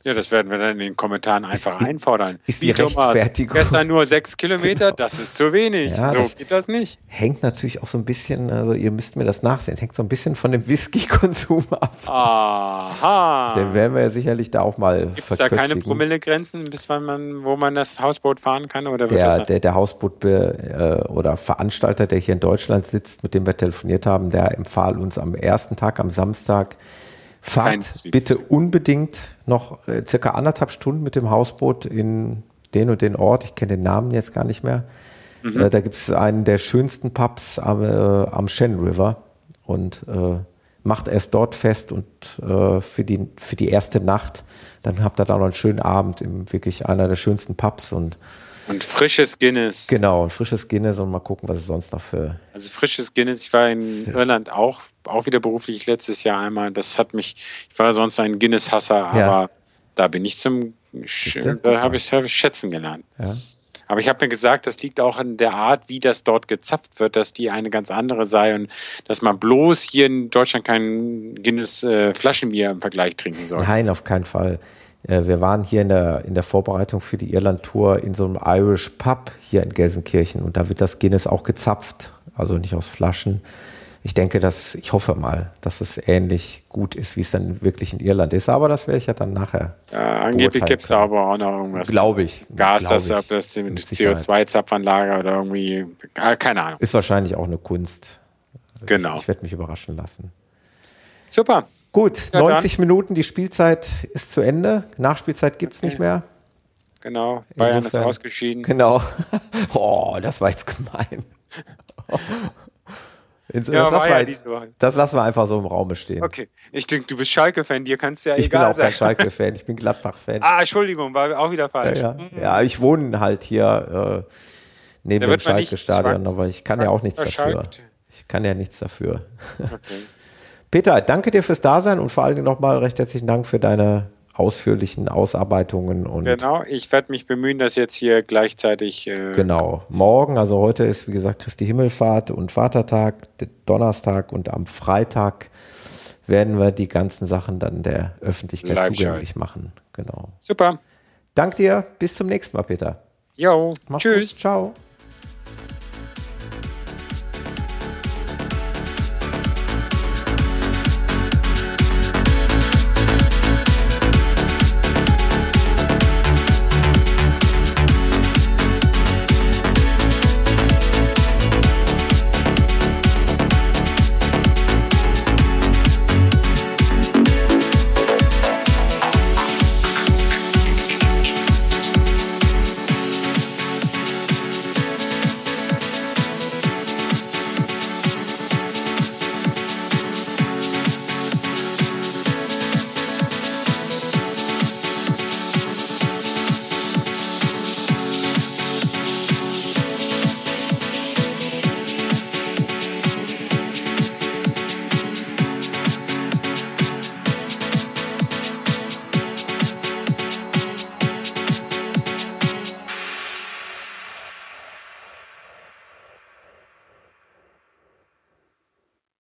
ja, das werden wir dann in den Kommentaren einfach ist, einfordern. Ist die Rechtfertigung. Gestern nur sechs Kilometer, genau. das ist zu wenig. Ja, so das geht das nicht. Hängt natürlich auch so ein bisschen, also ihr müsst mir das nachsehen, hängt so ein bisschen von dem Whisky-Konsum ab. Aha. Den werden wir ja sicherlich da auch mal Gibt es da keine Promillegrenzen, bis wann man, wo man das Hausboot fahren kann? Oder der, der, der Hausboot äh, oder Veranstalter, der hier in Deutschland sitzt, mit dem wir telefoniert haben, der empfahl uns am ersten Tag, am Samstag, Fahrt bitte unbedingt noch äh, circa anderthalb Stunden mit dem Hausboot in den und den Ort. Ich kenne den Namen jetzt gar nicht mehr. Mhm. Äh, da gibt es einen der schönsten Pubs am, äh, am Shannon River und äh, macht erst dort fest und für, die, für die erste Nacht. Dann habt ihr da noch einen schönen Abend im wirklich einer der schönsten Pubs und und frisches Guinness. Genau, frisches Guinness und mal gucken, was es sonst noch für. Also frisches Guinness, ich war in Irland auch, auch wieder beruflich letztes Jahr einmal. Das hat mich, ich war sonst ein Guinness-Hasser, ja. aber da bin ich zum, da habe ich, hab ich schätzen gelernt. Ja. Aber ich habe mir gesagt, das liegt auch an der Art, wie das dort gezapft wird, dass die eine ganz andere sei und dass man bloß hier in Deutschland kein Guinness äh, Flaschenbier im Vergleich trinken soll. Nein, auf keinen Fall. Äh, wir waren hier in der, in der Vorbereitung für die Irland-Tour in so einem Irish Pub hier in Gelsenkirchen und da wird das Guinness auch gezapft, also nicht aus Flaschen. Ich denke, dass, ich hoffe mal, dass es ähnlich gut ist, wie es dann wirklich in Irland ist, aber das werde ich ja dann nachher. Ja, angeblich gibt es aber auch noch irgendwas. Glaube ich. Gas, glaub das, ob das CO2-Zapfanlage oder irgendwie, keine Ahnung. Ist wahrscheinlich auch eine Kunst. Genau. Ich, ich werde mich überraschen lassen. Super. Gut, ja, 90 dann. Minuten, die Spielzeit ist zu Ende. Nachspielzeit gibt es okay. nicht mehr. Genau, Bayern Insofern, ist ausgeschieden. Genau. Oh, das war jetzt gemein. Das, ja, lassen ja jetzt, das, lassen wir einfach so im Raum stehen. Okay. Ich denke, du bist Schalke-Fan, dir kannst ja ich egal sein. Ich bin auch kein Schalke-Fan, ich bin Gladbach-Fan. ah, Entschuldigung, war auch wieder falsch. Ja, ja. Mhm. ja ich wohne halt hier äh, neben dem Schalke-Stadion, aber ich kann ja auch nichts dafür. Ich kann ja nichts dafür. Okay. Peter, danke dir fürs Dasein und vor allen Dingen nochmal recht herzlichen Dank für deine ausführlichen Ausarbeitungen. Und genau, ich werde mich bemühen, dass jetzt hier gleichzeitig. Äh genau, morgen, also heute ist wie gesagt Christi Himmelfahrt und Vatertag, Donnerstag und am Freitag werden wir die ganzen Sachen dann der Öffentlichkeit Live zugänglich machen. Genau. Super. Dank dir, bis zum nächsten Mal, Peter. Jo, tschüss. Gut. Ciao.